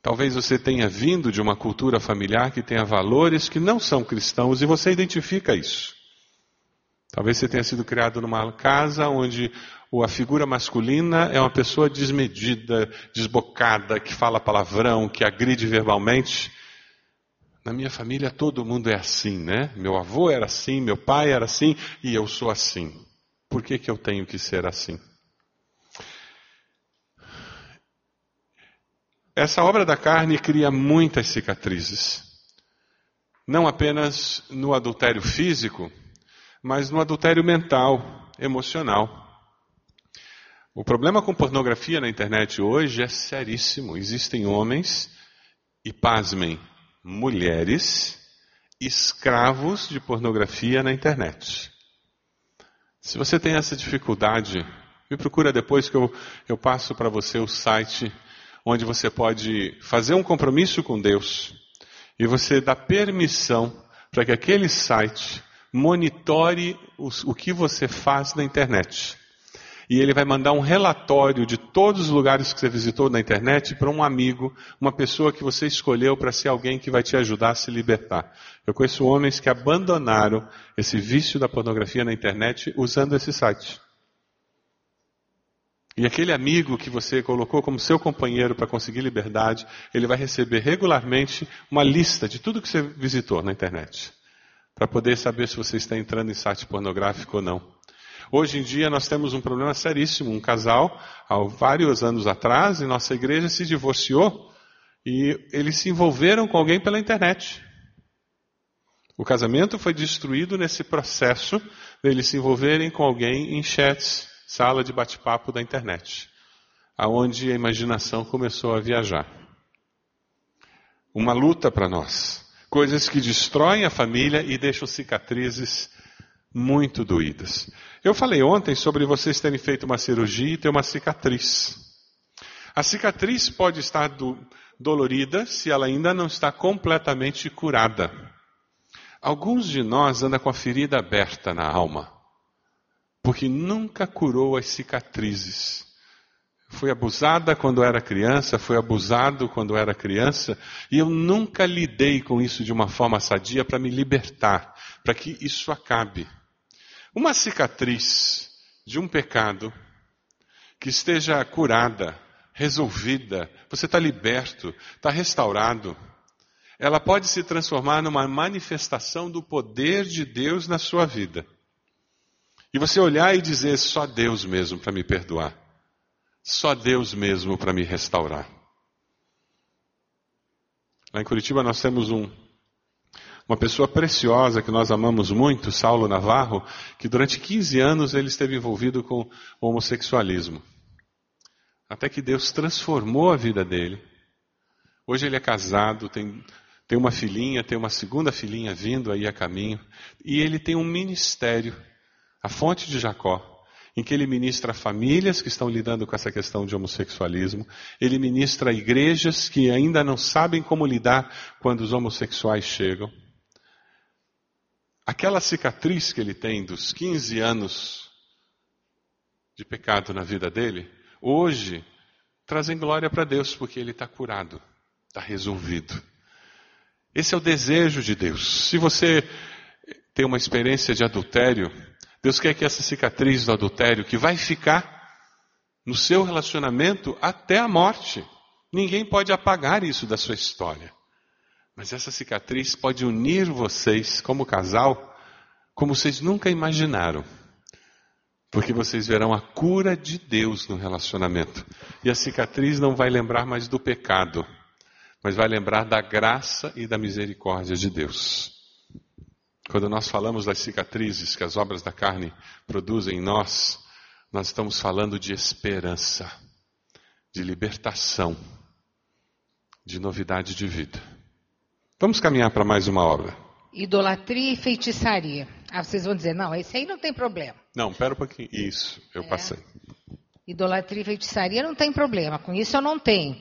Talvez você tenha vindo de uma cultura familiar que tenha valores que não são cristãos e você identifica isso. Talvez você tenha sido criado numa casa onde a figura masculina é uma pessoa desmedida, desbocada, que fala palavrão, que agride verbalmente. Na minha família todo mundo é assim, né? Meu avô era assim, meu pai era assim e eu sou assim. Por que, que eu tenho que ser assim? Essa obra da carne cria muitas cicatrizes. Não apenas no adultério físico, mas no adultério mental, emocional. O problema com pornografia na internet hoje é seríssimo. Existem homens, e pasmem, mulheres, escravos de pornografia na internet. Se você tem essa dificuldade, me procura depois que eu, eu passo para você o site onde você pode fazer um compromisso com Deus e você dá permissão para que aquele site monitore os, o que você faz na internet. E ele vai mandar um relatório de todos os lugares que você visitou na internet para um amigo, uma pessoa que você escolheu para ser alguém que vai te ajudar a se libertar. Eu conheço homens que abandonaram esse vício da pornografia na internet usando esse site. E aquele amigo que você colocou como seu companheiro para conseguir liberdade, ele vai receber regularmente uma lista de tudo que você visitou na internet, para poder saber se você está entrando em site pornográfico ou não. Hoje em dia nós temos um problema seríssimo. Um casal, há vários anos atrás, em nossa igreja, se divorciou e eles se envolveram com alguém pela internet. O casamento foi destruído nesse processo deles se envolverem com alguém em chats sala de bate-papo da internet, aonde a imaginação começou a viajar. Uma luta para nós. Coisas que destroem a família e deixam cicatrizes muito doídas. Eu falei ontem sobre vocês terem feito uma cirurgia e ter uma cicatriz. A cicatriz pode estar do, dolorida se ela ainda não está completamente curada. Alguns de nós andam com a ferida aberta na alma porque nunca curou as cicatrizes. Foi abusada quando era criança, foi abusado quando era criança, e eu nunca lidei com isso de uma forma sadia para me libertar, para que isso acabe. Uma cicatriz de um pecado que esteja curada, resolvida, você está liberto, está restaurado, ela pode se transformar numa manifestação do poder de Deus na sua vida. E você olhar e dizer: só Deus mesmo para me perdoar. Só Deus mesmo para me restaurar. Lá em Curitiba nós temos um, uma pessoa preciosa que nós amamos muito, Saulo Navarro, que durante 15 anos ele esteve envolvido com o homossexualismo. Até que Deus transformou a vida dele. Hoje ele é casado, tem, tem uma filhinha, tem uma segunda filhinha vindo aí a caminho, e ele tem um ministério a fonte de Jacó, em que ele ministra famílias que estão lidando com essa questão de homossexualismo, ele ministra igrejas que ainda não sabem como lidar quando os homossexuais chegam. Aquela cicatriz que ele tem dos 15 anos de pecado na vida dele, hoje trazem glória para Deus, porque ele está curado, está resolvido. Esse é o desejo de Deus. Se você tem uma experiência de adultério, Deus quer que essa cicatriz do adultério, que vai ficar no seu relacionamento até a morte, ninguém pode apagar isso da sua história. Mas essa cicatriz pode unir vocês como casal, como vocês nunca imaginaram. Porque vocês verão a cura de Deus no relacionamento. E a cicatriz não vai lembrar mais do pecado, mas vai lembrar da graça e da misericórdia de Deus. Quando nós falamos das cicatrizes que as obras da carne produzem em nós, nós estamos falando de esperança, de libertação, de novidade de vida. Vamos caminhar para mais uma obra. Idolatria e feitiçaria. Ah, vocês vão dizer, não, esse aí não tem problema. Não, pera um pouquinho. Isso, eu É. passei. Idolatria e feitiçaria não tem problema, com isso eu não tenho.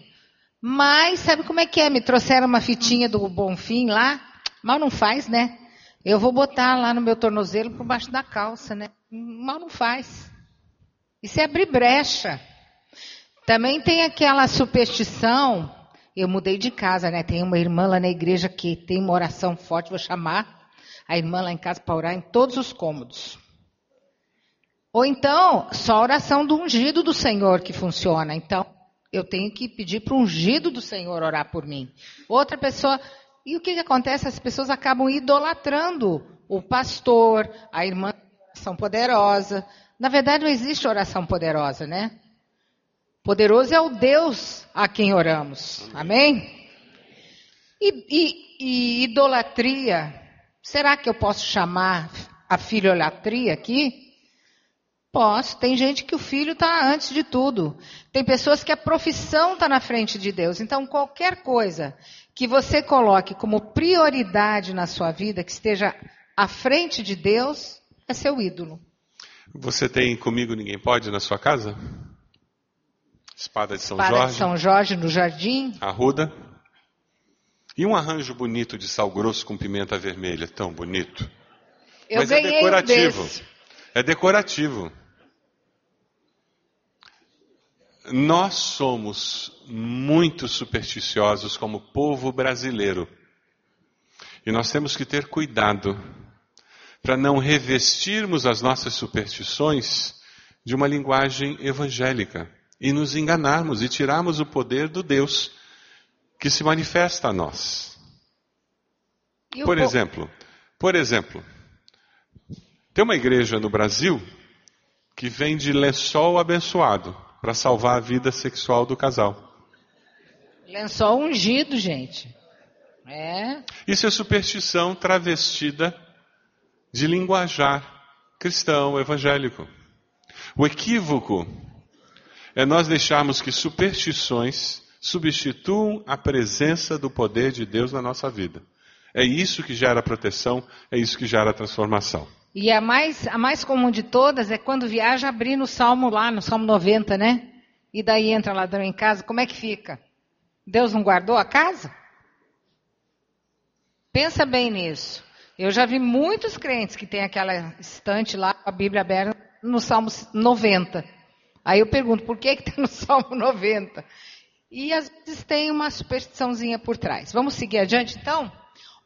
Mas sabe como é que é? Me trouxeram uma fitinha do Bonfim lá, mal não faz, né? Eu vou botar lá no meu tornozelo por baixo da calça, né? Mal não faz. Isso é abrir brecha. Também tem aquela superstição. Eu mudei de casa, né? Tem uma irmã lá na igreja que tem uma oração forte, vou chamar a irmã lá em casa para orar em todos os cômodos. Ou então, só a oração do ungido do Senhor que funciona. Então, eu tenho que pedir para o ungido do Senhor orar por mim. Outra pessoa. E o que, que acontece? As pessoas acabam idolatrando o pastor, a irmã oração poderosa. Na verdade, não existe oração poderosa, né? Poderoso é o Deus a quem oramos. Amém? E, e, e idolatria. Será que eu posso chamar a filholatria aqui? Posso. Tem gente que o filho está antes de tudo. Tem pessoas que a profissão está na frente de Deus. Então, qualquer coisa que você coloque como prioridade na sua vida, que esteja à frente de Deus, é seu ídolo. Você tem comigo ninguém pode na sua casa? Espada de São Espada Jorge. de São Jorge no jardim. Arruda. E um arranjo bonito de sal grosso com pimenta vermelha, tão bonito. Eu Mas é um decorativo. desse. É decorativo. Nós somos muito supersticiosos como povo brasileiro. E nós temos que ter cuidado para não revestirmos as nossas superstições de uma linguagem evangélica e nos enganarmos e tirarmos o poder do Deus que se manifesta a nós. Por po- exemplo, por exemplo, tem uma igreja no Brasil que vende lençol abençoado para salvar a vida sexual do casal. Lençol ungido, gente. É. Isso é superstição travestida de linguajar cristão evangélico. O equívoco é nós deixarmos que superstições substituam a presença do poder de Deus na nossa vida. É isso que gera proteção, é isso que gera transformação. E a mais, a mais comum de todas é quando viaja abrir no Salmo lá, no Salmo 90, né? E daí entra ladrão em casa, como é que fica? Deus não guardou a casa? Pensa bem nisso. Eu já vi muitos crentes que têm aquela estante lá a Bíblia aberta no Salmo 90. Aí eu pergunto, por que que está no Salmo 90? E às vezes tem uma superstiçãozinha por trás. Vamos seguir adiante então?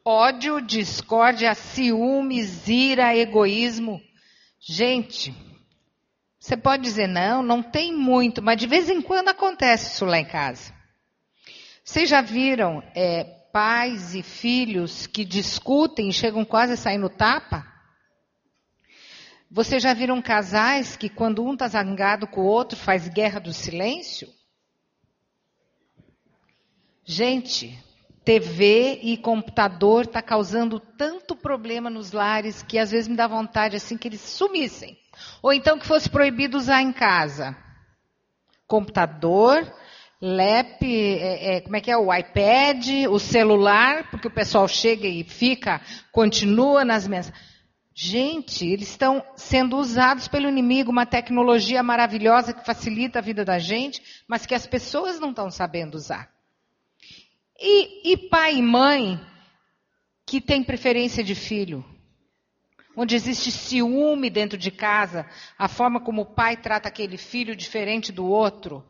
Ódio, discórdia, ciúmes, ira, egoísmo. Gente, você pode dizer não, não tem muito, mas de vez em quando acontece isso lá em casa. Vocês já viram é, pais e filhos que discutem e chegam quase a sair no tapa? Vocês já viram casais que quando um está zangado com o outro faz guerra do silêncio? Gente, TV e computador está causando tanto problema nos lares que às vezes me dá vontade assim que eles sumissem. Ou então que fosse proibido usar em casa. Computador, lap, é, é, como é que é? O iPad, o celular, porque o pessoal chega e fica, continua nas mensagens. Gente, eles estão sendo usados pelo inimigo, uma tecnologia maravilhosa que facilita a vida da gente, mas que as pessoas não estão sabendo usar. E, e pai e mãe que tem preferência de filho, onde existe ciúme dentro de casa, a forma como o pai trata aquele filho diferente do outro.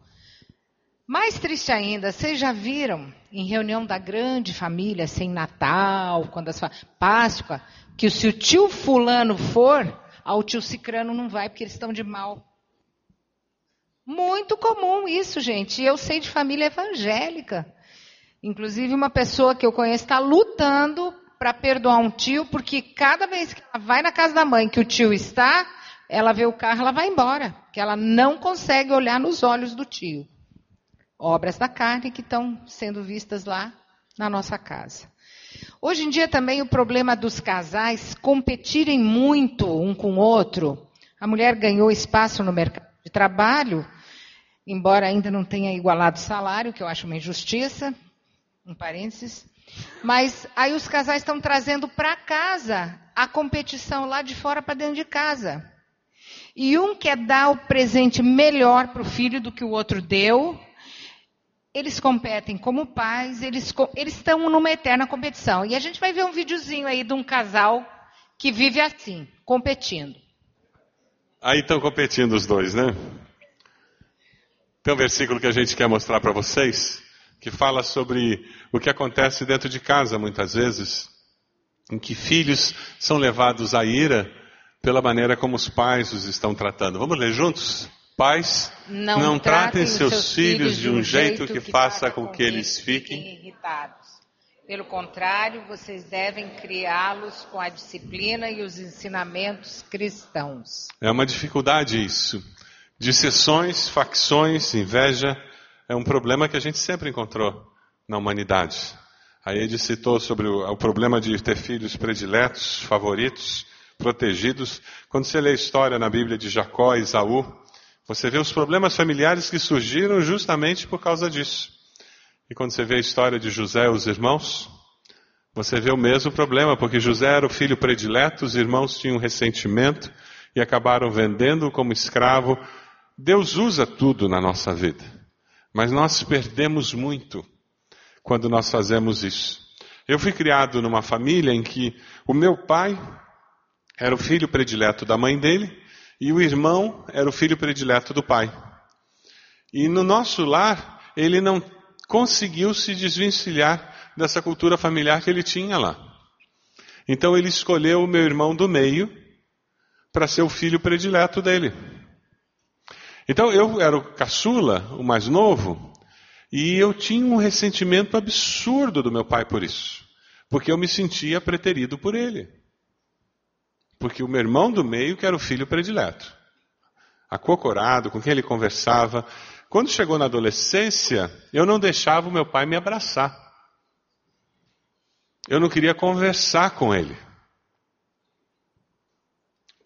Mais triste ainda, vocês já viram em reunião da grande família, sem Natal, quando as. Páscoa, que se o tio fulano for, ao tio cicrano não vai porque eles estão de mal. Muito comum isso, gente. Eu sei de família evangélica. Inclusive, uma pessoa que eu conheço está lutando para perdoar um tio, porque cada vez que ela vai na casa da mãe que o tio está, ela vê o carro, ela vai embora, porque ela não consegue olhar nos olhos do tio. Obras da carne que estão sendo vistas lá na nossa casa. Hoje em dia também o problema dos casais competirem muito um com o outro. A mulher ganhou espaço no mercado de trabalho, embora ainda não tenha igualado o salário, que eu acho uma injustiça, um parênteses. Mas aí os casais estão trazendo para casa a competição lá de fora para dentro de casa. E um quer dar o presente melhor para o filho do que o outro deu. Eles competem como pais, eles, estão numa eterna competição. E a gente vai ver um videozinho aí de um casal que vive assim, competindo. Aí estão competindo os dois, né? Tem um versículo que a gente quer mostrar para vocês, que fala sobre o que acontece dentro de casa muitas vezes, em que filhos são levados à ira pela maneira como os pais os estão tratando. Vamos ler juntos? Pais, Não, não, tratem os seus filhos de um jeito que faça com que eles fiquem irritados. Pelo contrário, vocês devem criá-los com a disciplina e os ensinamentos cristãos. É uma dificuldade isso. Disseções, facções, inveja é um problema que a gente sempre encontrou na humanidade. Aí ele citou sobre o, o problema de ter filhos prediletos, favoritos, protegidos. Quando você lê a história na Bíblia de Jacó e Esaú, você vê os problemas familiares que surgiram justamente por causa disso. E quando você vê a história de José e os irmãos, você vê o mesmo problema, porque José era o filho predileto, os irmãos tinham ressentimento e acabaram vendendo como escravo. Deus usa tudo na nossa vida, mas nós perdemos muito quando nós fazemos isso. Eu fui criado numa família em que o meu pai era o filho predileto da mãe dele e o irmão era o filho predileto do pai. E no nosso lar, ele não conseguiu se desvencilhar dessa cultura familiar que ele tinha lá. Então ele escolheu o meu irmão do meio para ser o filho predileto dele. Então eu era o caçula, o mais novo, e eu tinha um ressentimento absurdo do meu pai por isso, porque eu me sentia preterido por ele. Porque o meu irmão do meio que era o filho predileto. Acocorado, com quem ele conversava. Quando chegou na adolescência, eu não deixava o meu pai me abraçar. Eu não queria conversar com ele.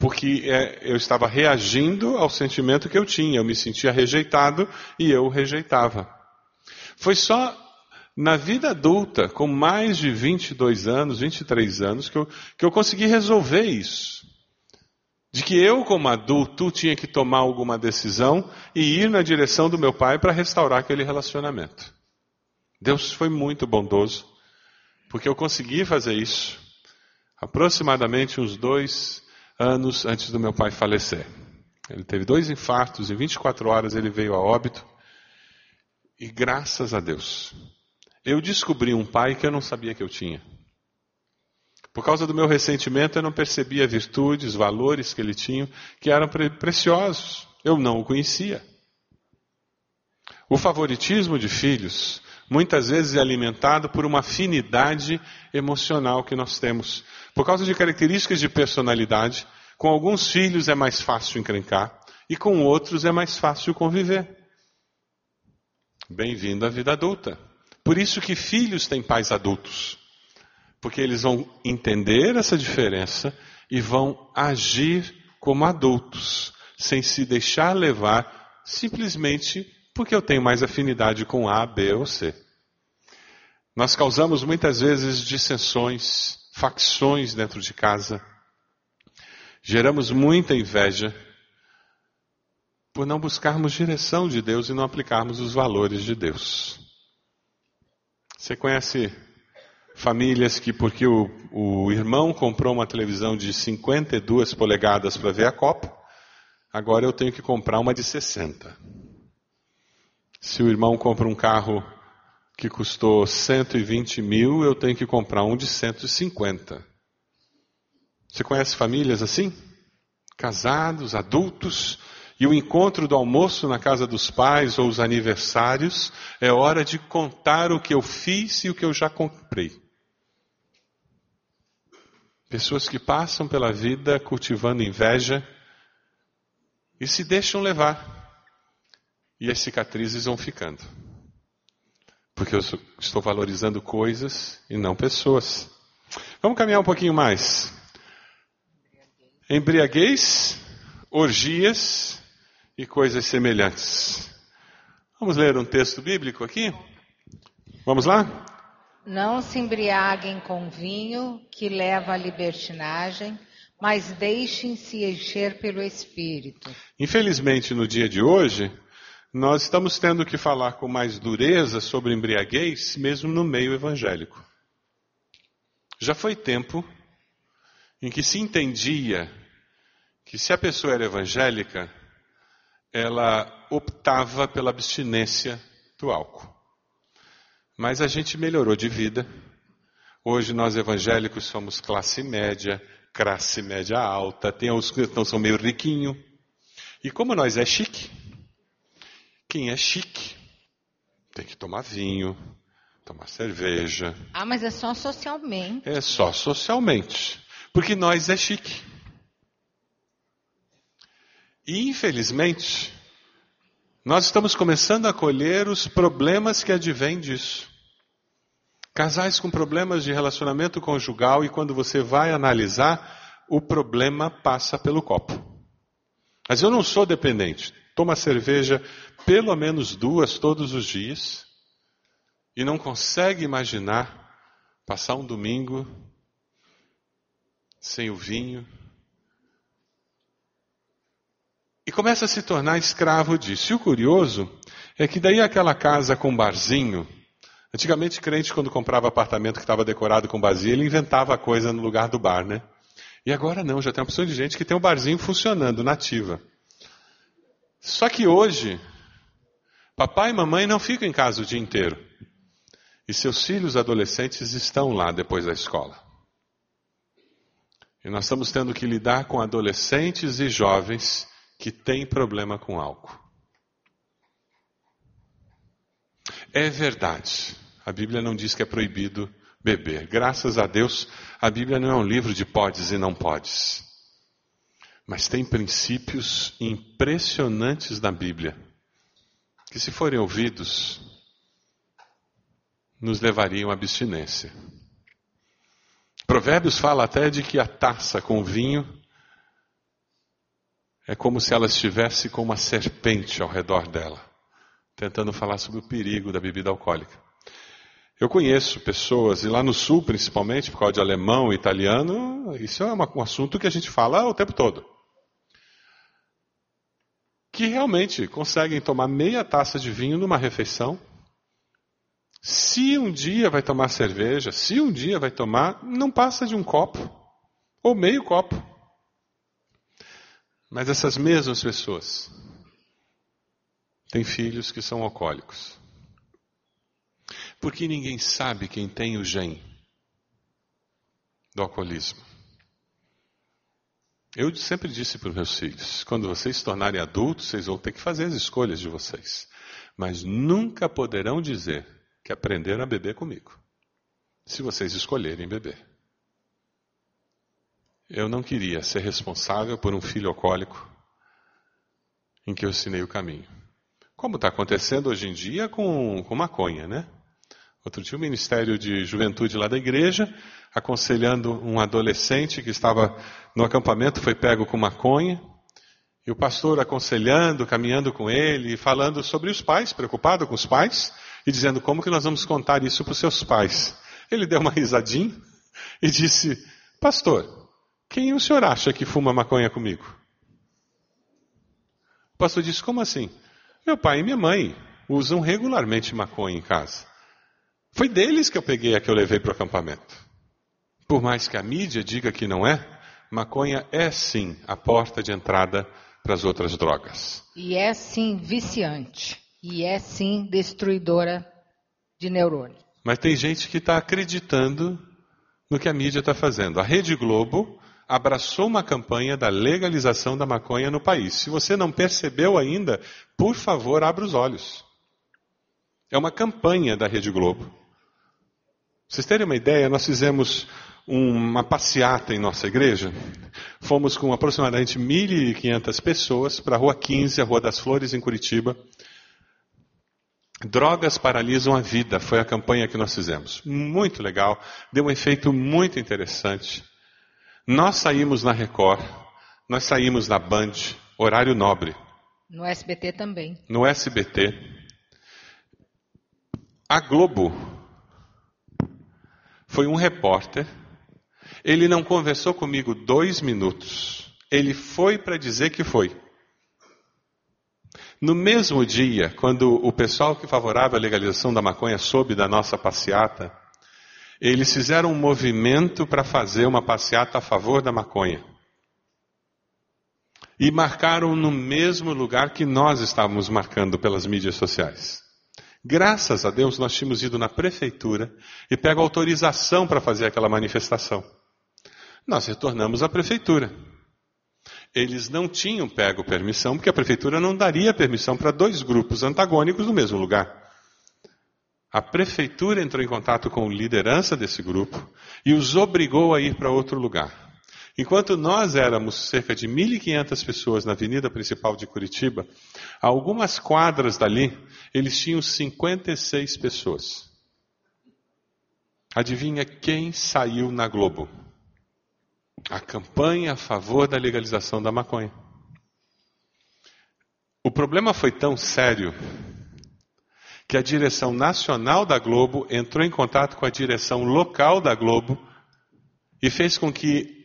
Porque é, eu estava reagindo ao sentimento que eu tinha. Eu me sentia rejeitado e eu o rejeitava. Foi só na vida adulta, com mais de 22 anos, 23 anos, que eu, que eu consegui resolver isso. De que eu, como adulto, tinha que tomar alguma decisão e ir na direção do meu pai para restaurar aquele relacionamento. Deus foi muito bondoso, porque eu consegui fazer isso aproximadamente uns dois anos antes do meu pai falecer. Ele teve dois infartos, em 24 horas ele veio a óbito. E graças a Deus, eu descobri um pai que eu não sabia que eu tinha. Por causa do meu ressentimento, eu não percebia virtudes, valores que ele tinha, que eram pre preciosos. Eu não o conhecia. O favoritismo de filhos muitas vezes é alimentado por uma afinidade emocional que nós temos. Por causa de características de personalidade, com alguns filhos é mais fácil encrencar e com outros é mais fácil conviver. Bem-vindo à vida adulta. Por isso que filhos têm pais adultos. Porque eles vão entender essa diferença e vão agir como adultos, sem se deixar levar simplesmente porque eu tenho mais afinidade com A, B ou C. Nós causamos muitas vezes dissensões, facções dentro de casa. Geramos muita inveja por não buscarmos direção de Deus e não aplicarmos os valores de Deus. Você conhece famílias que, porque o, o irmão comprou uma televisão de 52 polegadas para ver a Copa, agora eu tenho que comprar uma de 60. Se o irmão compra um carro que custou 120 mil, eu tenho que comprar um de 150. Você conhece famílias assim? Casados, adultos, e o encontro do almoço na casa dos pais ou os aniversários é hora de contar o que eu fiz e o que eu já comprei. Pessoas que passam pela vida cultivando inveja e se deixam levar. E as cicatrizes vão ficando. Porque eu estou valorizando coisas e não pessoas. Vamos caminhar um pouquinho mais. Embriaguez, orgias e coisas semelhantes. Vamos ler um texto bíblico aqui? Vamos lá? Não se embriaguem com vinho que leva à libertinagem, mas deixem-se encher pelo Espírito. Infelizmente, no dia de hoje, nós estamos tendo que falar com mais dureza sobre embriaguez, mesmo no meio evangélico. Já foi tempo em que se entendia que se a pessoa era evangélica, ela optava pela abstinência do álcool. Mas a gente melhorou de vida. Hoje nós evangélicos somos classe média, classe média alta, tem os que não são meio riquinho. E como nós é chique, quem é chique tem que tomar vinho, tomar cerveja. Ah, mas é só socialmente. É só socialmente. Porque nós é chique. E infelizmente, nós estamos começando a colher os problemas que advêm disso. Casais com problemas de relacionamento conjugal e quando você vai analisar, o problema passa pelo copo. Mas eu não sou dependente. Toma cerveja pelo menos duas todos os dias e não consegue imaginar passar um domingo sem o vinho. E começa a se tornar escravo disso. E o curioso é que daí aquela casa com barzinho, antigamente crente quando comprava apartamento que estava decorado com barzinho, ele inventava a coisa no lugar do bar, né? E agora não, já tem uma opção de gente que tem o barzinho funcionando, nativa. Só que hoje, papai e mamãe não ficam em casa o dia inteiro. E seus filhos adolescentes estão lá depois da escola. E nós estamos tendo que lidar com adolescentes e jovens que têm problema com álcool. É verdade. A Bíblia não diz que é proibido beber. Graças a Deus, a Bíblia não é um livro de podes e não podes. Mas tem princípios impressionantes na Bíblia que, se forem ouvidos, nos levariam à abstinência. Provérbios fala até de que a taça com vinho é como se ela estivesse com uma serpente ao redor dela, tentando falar sobre o perigo da bebida alcoólica. Eu conheço pessoas, e lá no sul principalmente, por causa de alemão e italiano, isso é um assunto que a gente fala o tempo todo. Que realmente conseguem tomar meia taça de vinho numa refeição se um dia vai tomar cerveja, se um dia vai tomar, não passa de um copo ou meio copo. Mas essas mesmas pessoas têm filhos que são alcoólicos. Porque ninguém sabe quem tem o gene do alcoolismo. Eu sempre disse para os meus filhos: quando vocês se tornarem adultos, vocês vão ter que fazer as escolhas de vocês. Mas nunca poderão dizer que aprenderam a beber comigo. Se vocês escolherem beber. Eu não queria ser responsável por um filho alcoólico em que eu ensinei o caminho. Como está acontecendo hoje em dia com, com maconha, né? Outro dia o Ministério de Juventude lá da igreja, aconselhando um adolescente que estava no acampamento, foi pego com maconha, e o pastor aconselhando, caminhando com ele, falando sobre os pais, preocupado com os pais, e dizendo: Como que nós vamos contar isso para os seus pais? Ele deu uma risadinha e disse: Pastor, quem o senhor acha que fuma maconha comigo? O pastor disse: Como assim? Meu pai e minha mãe usam regularmente maconha em casa. Foi deles que eu peguei a que eu levei para o acampamento. Por mais que a mídia diga que não é, maconha é sim a porta de entrada para as outras drogas. E é sim viciante. E é sim destruidora de neurônios. Mas tem gente que está acreditando no que a mídia está fazendo. A Rede Globo abraçou uma campanha da legalização da maconha no país. Se você não percebeu ainda, por favor, abra os olhos. É uma campanha da Rede Globo. Pra vocês terem uma ideia, nós fizemos uma passeata em nossa igreja. Fomos com aproximadamente 1.500 pessoas para a Rua 15, a Rua das Flores, em Curitiba. Drogas paralisam a vida, foi a campanha que nós fizemos. Muito legal, deu um efeito muito interessante. Nós saímos na Record, nós saímos na Band, horário nobre. No SBT também. No SBT. A Globo foi um repórter. Ele não conversou comigo dois minutos. Ele foi para dizer que foi. No mesmo dia, quando o pessoal que favorava a legalização da maconha soube da nossa passeata, Eles fizeram um movimento para fazer uma passeata a favor da maconha. E marcaram no mesmo lugar que nós estávamos marcando pelas mídias sociais. Graças a Deus nós tínhamos ido na prefeitura e pego autorização para fazer aquela manifestação. Nós retornamos à prefeitura. Eles não tinham pego permissão, porque a prefeitura não daria permissão para dois grupos antagônicos no mesmo lugar. A prefeitura entrou em contato com a liderança desse grupo e os obrigou a ir para outro lugar. Enquanto nós éramos cerca de 1.500 pessoas na avenida principal de Curitiba, a algumas quadras dali, eles tinham 56 pessoas. Adivinha quem saiu na Globo? A campanha a favor da legalização da maconha. O problema foi tão sério que a direção nacional da Globo entrou em contato com a direção local da Globo e fez com que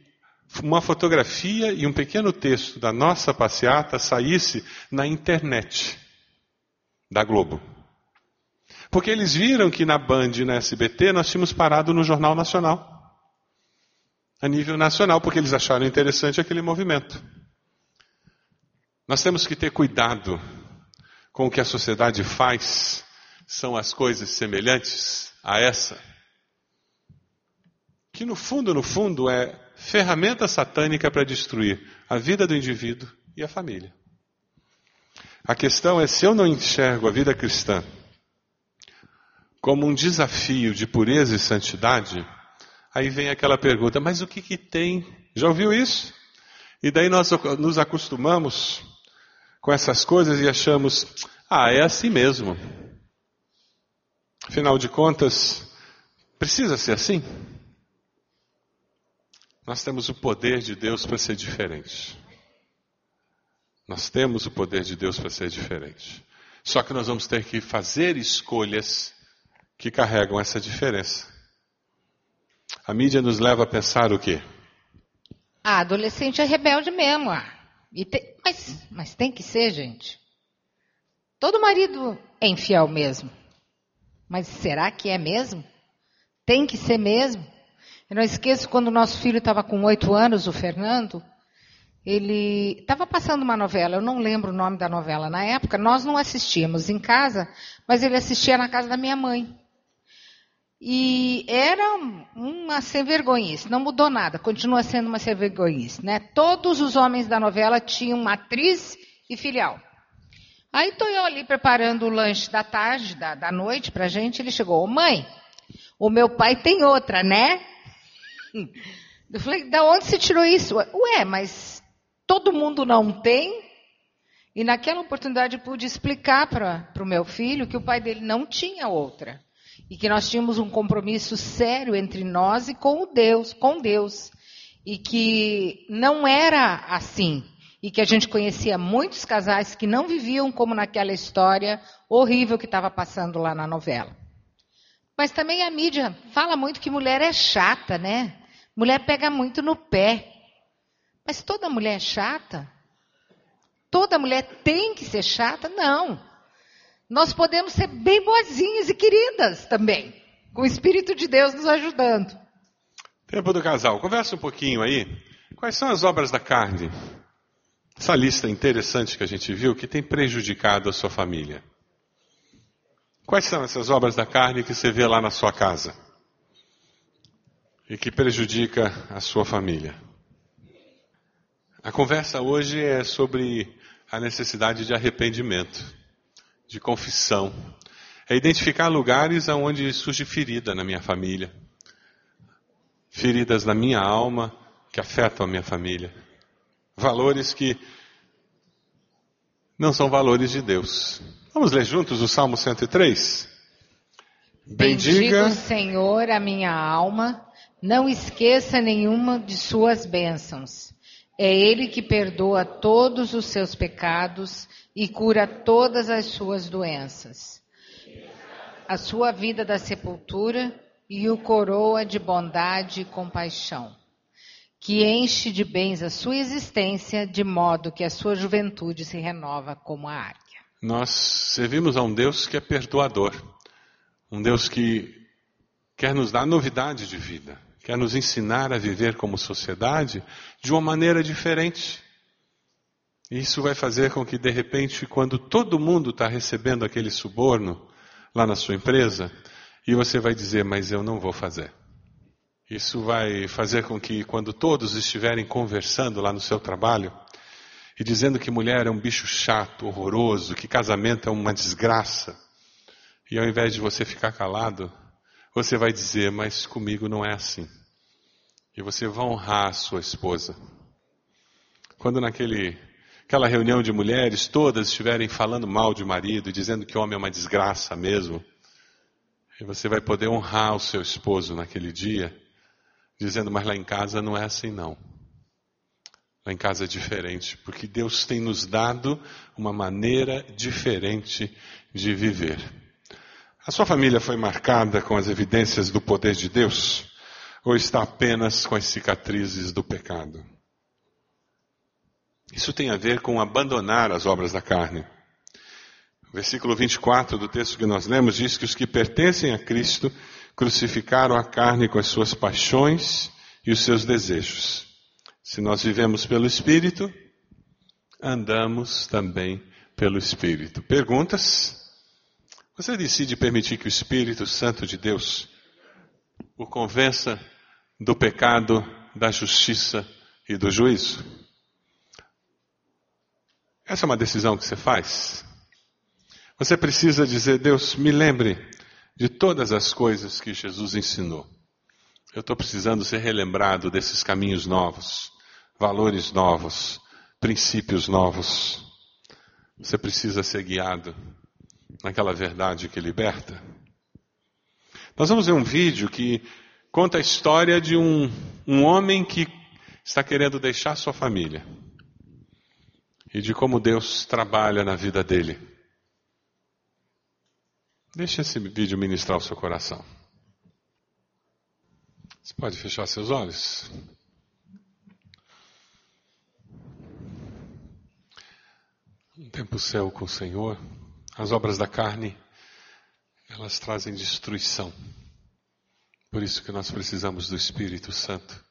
uma fotografia e um pequeno texto da nossa passeata saísse na internet da Globo. Porque eles viram que na Band e na SBT nós tínhamos parado no Jornal Nacional. A nível nacional, porque eles acharam interessante aquele movimento. Nós temos que ter cuidado com o que a sociedade faz são as coisas semelhantes a essa? Que no fundo, no fundo, é ferramenta satânica para destruir a vida do indivíduo e a família. A questão é se eu não enxergo a vida cristã como um desafio de pureza e santidade, aí vem aquela pergunta: mas o que, que tem? Já ouviu isso? E daí nós nos acostumamos com essas coisas e achamos: ah, é assim mesmo. Afinal de contas, precisa ser assim? Nós temos o poder de Deus para ser diferente. Nós temos o poder de Deus para ser diferente. Só que nós vamos ter que fazer escolhas que carregam essa diferença. A mídia nos leva a pensar o quê? A adolescente é rebelde mesmo. Ah. Tem, mas, mas tem que ser, gente. Todo marido é infiel mesmo. Mas será que é mesmo? Tem que ser mesmo? Eu não esqueço quando o nosso filho estava com oito anos, o Fernando, ele estava passando uma novela, eu não lembro o nome da novela na época, nós não assistíamos em casa, mas ele assistia na casa da minha mãe. E era uma sem vergonhice, não mudou nada, continua sendo uma sem vergonhice. Né? Todos os homens da novela tinham matriz e filial. Aí estou eu ali preparando o lanche da tarde, da, da noite para a gente. Ele chegou, mãe, o meu pai tem outra, né? Eu falei, da onde você tirou isso? Ué, mas todo mundo não tem? E naquela oportunidade pude explicar para o meu filho que o pai dele não tinha outra. E que nós tínhamos um compromisso sério entre nós e com Deus, com Deus. E que não era assim e que a gente conhecia muitos casais que não viviam como naquela história horrível que estava passando lá na novela. Mas também a mídia fala muito que mulher é chata, né? Mulher pega muito no pé. Mas toda mulher é chata? Toda mulher tem que ser chata? Não. Nós podemos ser bem boazinhas e queridas também, com o Espírito de Deus nos ajudando. Tempo do casal. Conversa um pouquinho aí. Quais são as obras da carne essa lista interessante que a gente viu que tem prejudicado a sua família. Quais são essas obras da carne que você vê lá na sua casa? E que prejudica a sua família? A conversa hoje é sobre a necessidade de arrependimento, de confissão. É identificar lugares onde surge ferida na minha família. Feridas na minha alma que afetam a minha família valores que não são valores de Deus. Vamos ler juntos o Salmo 103? Bendiga o Senhor a minha alma, não esqueça nenhuma de suas bênçãos. É Ele que perdoa todos os seus pecados e cura todas as suas doenças. A sua vida da sepultura e o coroa de bondade e compaixão que enche de bens a sua existência, de modo que a sua juventude se renova como a águia. Nós servimos a um Deus que é perdoador, um Deus que quer nos dar novidade de vida, quer nos ensinar a viver como sociedade de uma maneira diferente. Isso vai fazer com que, de repente, quando todo mundo está recebendo aquele suborno lá na sua empresa, e você vai dizer, mas eu não vou fazer. Isso vai fazer com que, quando todos estiverem conversando lá no seu trabalho, e dizendo que mulher é um bicho chato, horroroso, que casamento é uma desgraça, e ao invés de você ficar calado, você vai dizer, mas comigo não é assim. E você vai honrar a sua esposa. Quando naquele aquela reunião de mulheres todas estiverem falando mal de marido, dizendo que homem é uma desgraça mesmo, e você vai poder honrar o seu esposo naquele dia, dizendo, mas lá em casa não é assim não. Lá em casa é diferente, porque Deus tem nos dado uma maneira diferente de viver. A sua família foi marcada com as evidências do poder de Deus? Ou está apenas com as cicatrizes do pecado? Isso tem a ver com abandonar as obras da carne. O versículo 24 do texto que nós lemos diz que os que pertencem a Cristo crucificaram a carne com as suas paixões e os seus desejos. Se nós vivemos pelo Espírito, andamos também pelo Espírito. Perguntas? Você decide permitir que o Espírito Santo de Deus o convença do pecado, da justiça e do juízo? Essa é uma decisão que você faz. Você precisa dizer, Deus, me lembre de todas as coisas que Jesus ensinou. Eu estou precisando ser relembrado desses caminhos novos, valores novos, princípios novos. Você precisa ser guiado naquela verdade que liberta. Nós vamos ver um vídeo que conta a história de um, um homem que está querendo deixar sua família e de como Deus trabalha na vida dele. Deixe esse vídeo ministrar o seu coração. Você pode fechar seus olhos? Um tempo céu com o Senhor, as obras da carne, elas trazem destruição. Por isso que nós precisamos do Espírito Santo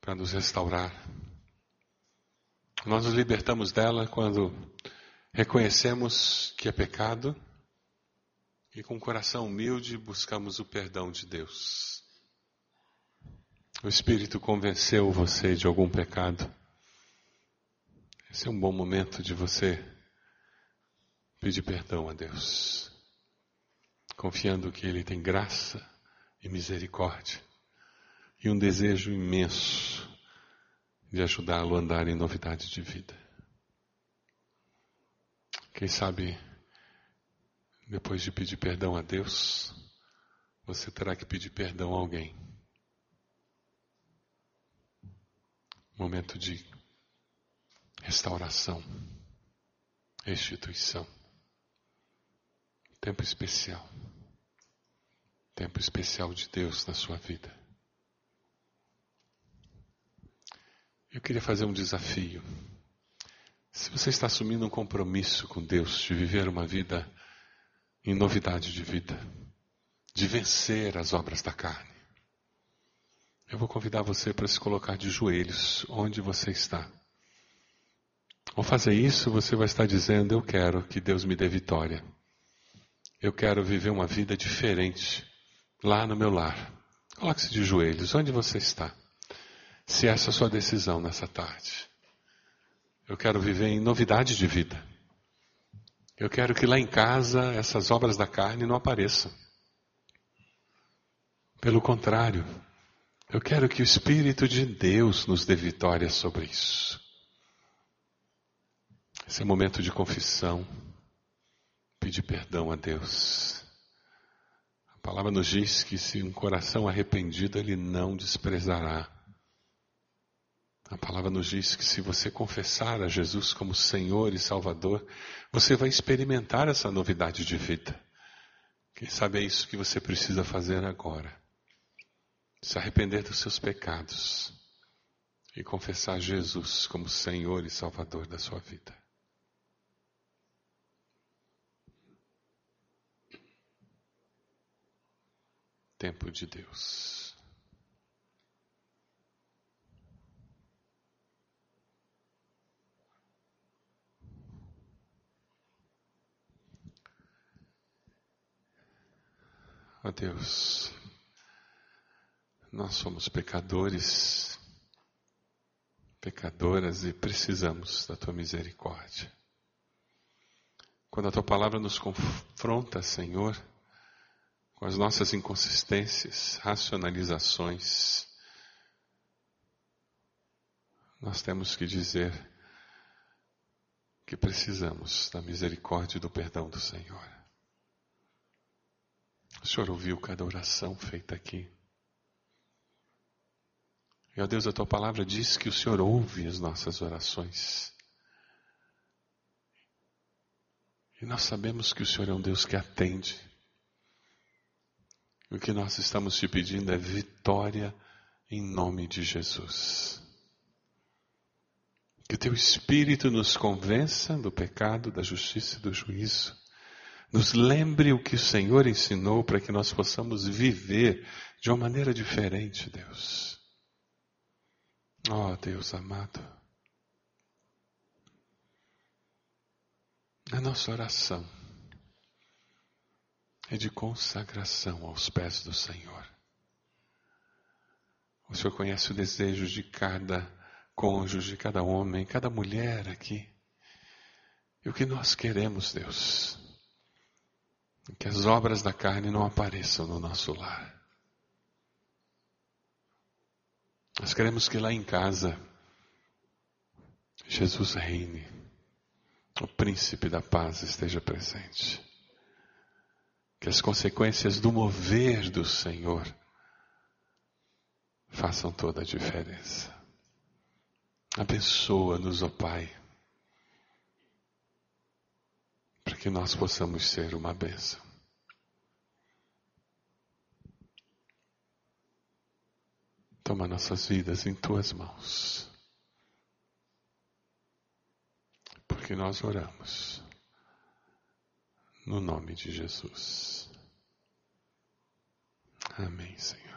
para nos restaurar, nós nos libertamos dela quando reconhecemos que é pecado e com um coração humilde buscamos o perdão de Deus. O Espírito convenceu você de algum pecado. Esse é um bom momento de você pedir perdão a Deus, confiando que Ele tem graça e misericórdia e um desejo imenso de ajudá-lo a andar em novidade de vida. Quem sabe, depois de pedir perdão a Deus, você terá que pedir perdão a alguém. Momento de restauração, restituição. Tempo especial. Tempo especial de Deus na sua vida. Eu queria fazer um desafio. Se você está assumindo um compromisso com Deus de viver uma vida em novidade de vida, de vencer as obras da carne, eu vou convidar você para se colocar de joelhos onde você está. Ao fazer isso, você vai estar dizendo: Eu quero que Deus me dê vitória. Eu quero viver uma vida diferente lá no meu lar. Coloque-se de joelhos onde você está se essa é a sua decisão nessa tarde. Eu quero viver em novidade de vida. Eu quero que lá em casa essas obras da carne não apareçam. Pelo contrário, eu quero que o Espírito de Deus nos dê vitória sobre isso. Esse é momento de confissão, pedir perdão a Deus. A palavra nos diz que se um coração arrependido, ele não desprezará a palavra nos diz que se você confessar a Jesus como Senhor e Salvador, você vai experimentar essa novidade de vida. Quem sabe é isso que você precisa fazer agora. Se arrepender dos seus pecados e confessar Jesus como Senhor e Salvador da sua vida. Tempo de Deus. Ó oh Deus, nós somos pecadores, pecadoras e precisamos da tua misericórdia. Quando a tua palavra nos confronta, Senhor, com as nossas inconsistências, racionalizações, nós temos que dizer que precisamos da misericórdia e do perdão do Senhor. O Senhor ouviu cada oração feita aqui. E, ó Deus, a tua palavra diz que o Senhor ouve as nossas orações. E nós sabemos que o Senhor é um Deus que atende. O que nós estamos te pedindo é vitória em nome de Jesus. Que teu Espírito nos convença do pecado, da justiça e do juízo. Nos lembre o que o Senhor ensinou para que nós possamos viver de uma maneira diferente, Deus. Oh, Deus amado. A nossa oração é de consagração aos pés do Senhor. O Senhor conhece o desejo de cada cônjuge, cada homem, cada mulher aqui. E o que nós queremos, Deus, que as obras da carne não apareçam no nosso lar. Nós queremos que lá em casa Jesus reine, o príncipe da paz esteja presente. Que as consequências do mover do Senhor façam toda a diferença. Abençoa-nos, ó oh Pai para que nós possamos ser uma bênção. Toma nossas vidas em tuas mãos. Porque nós oramos no nome de Jesus. Amém, Senhor.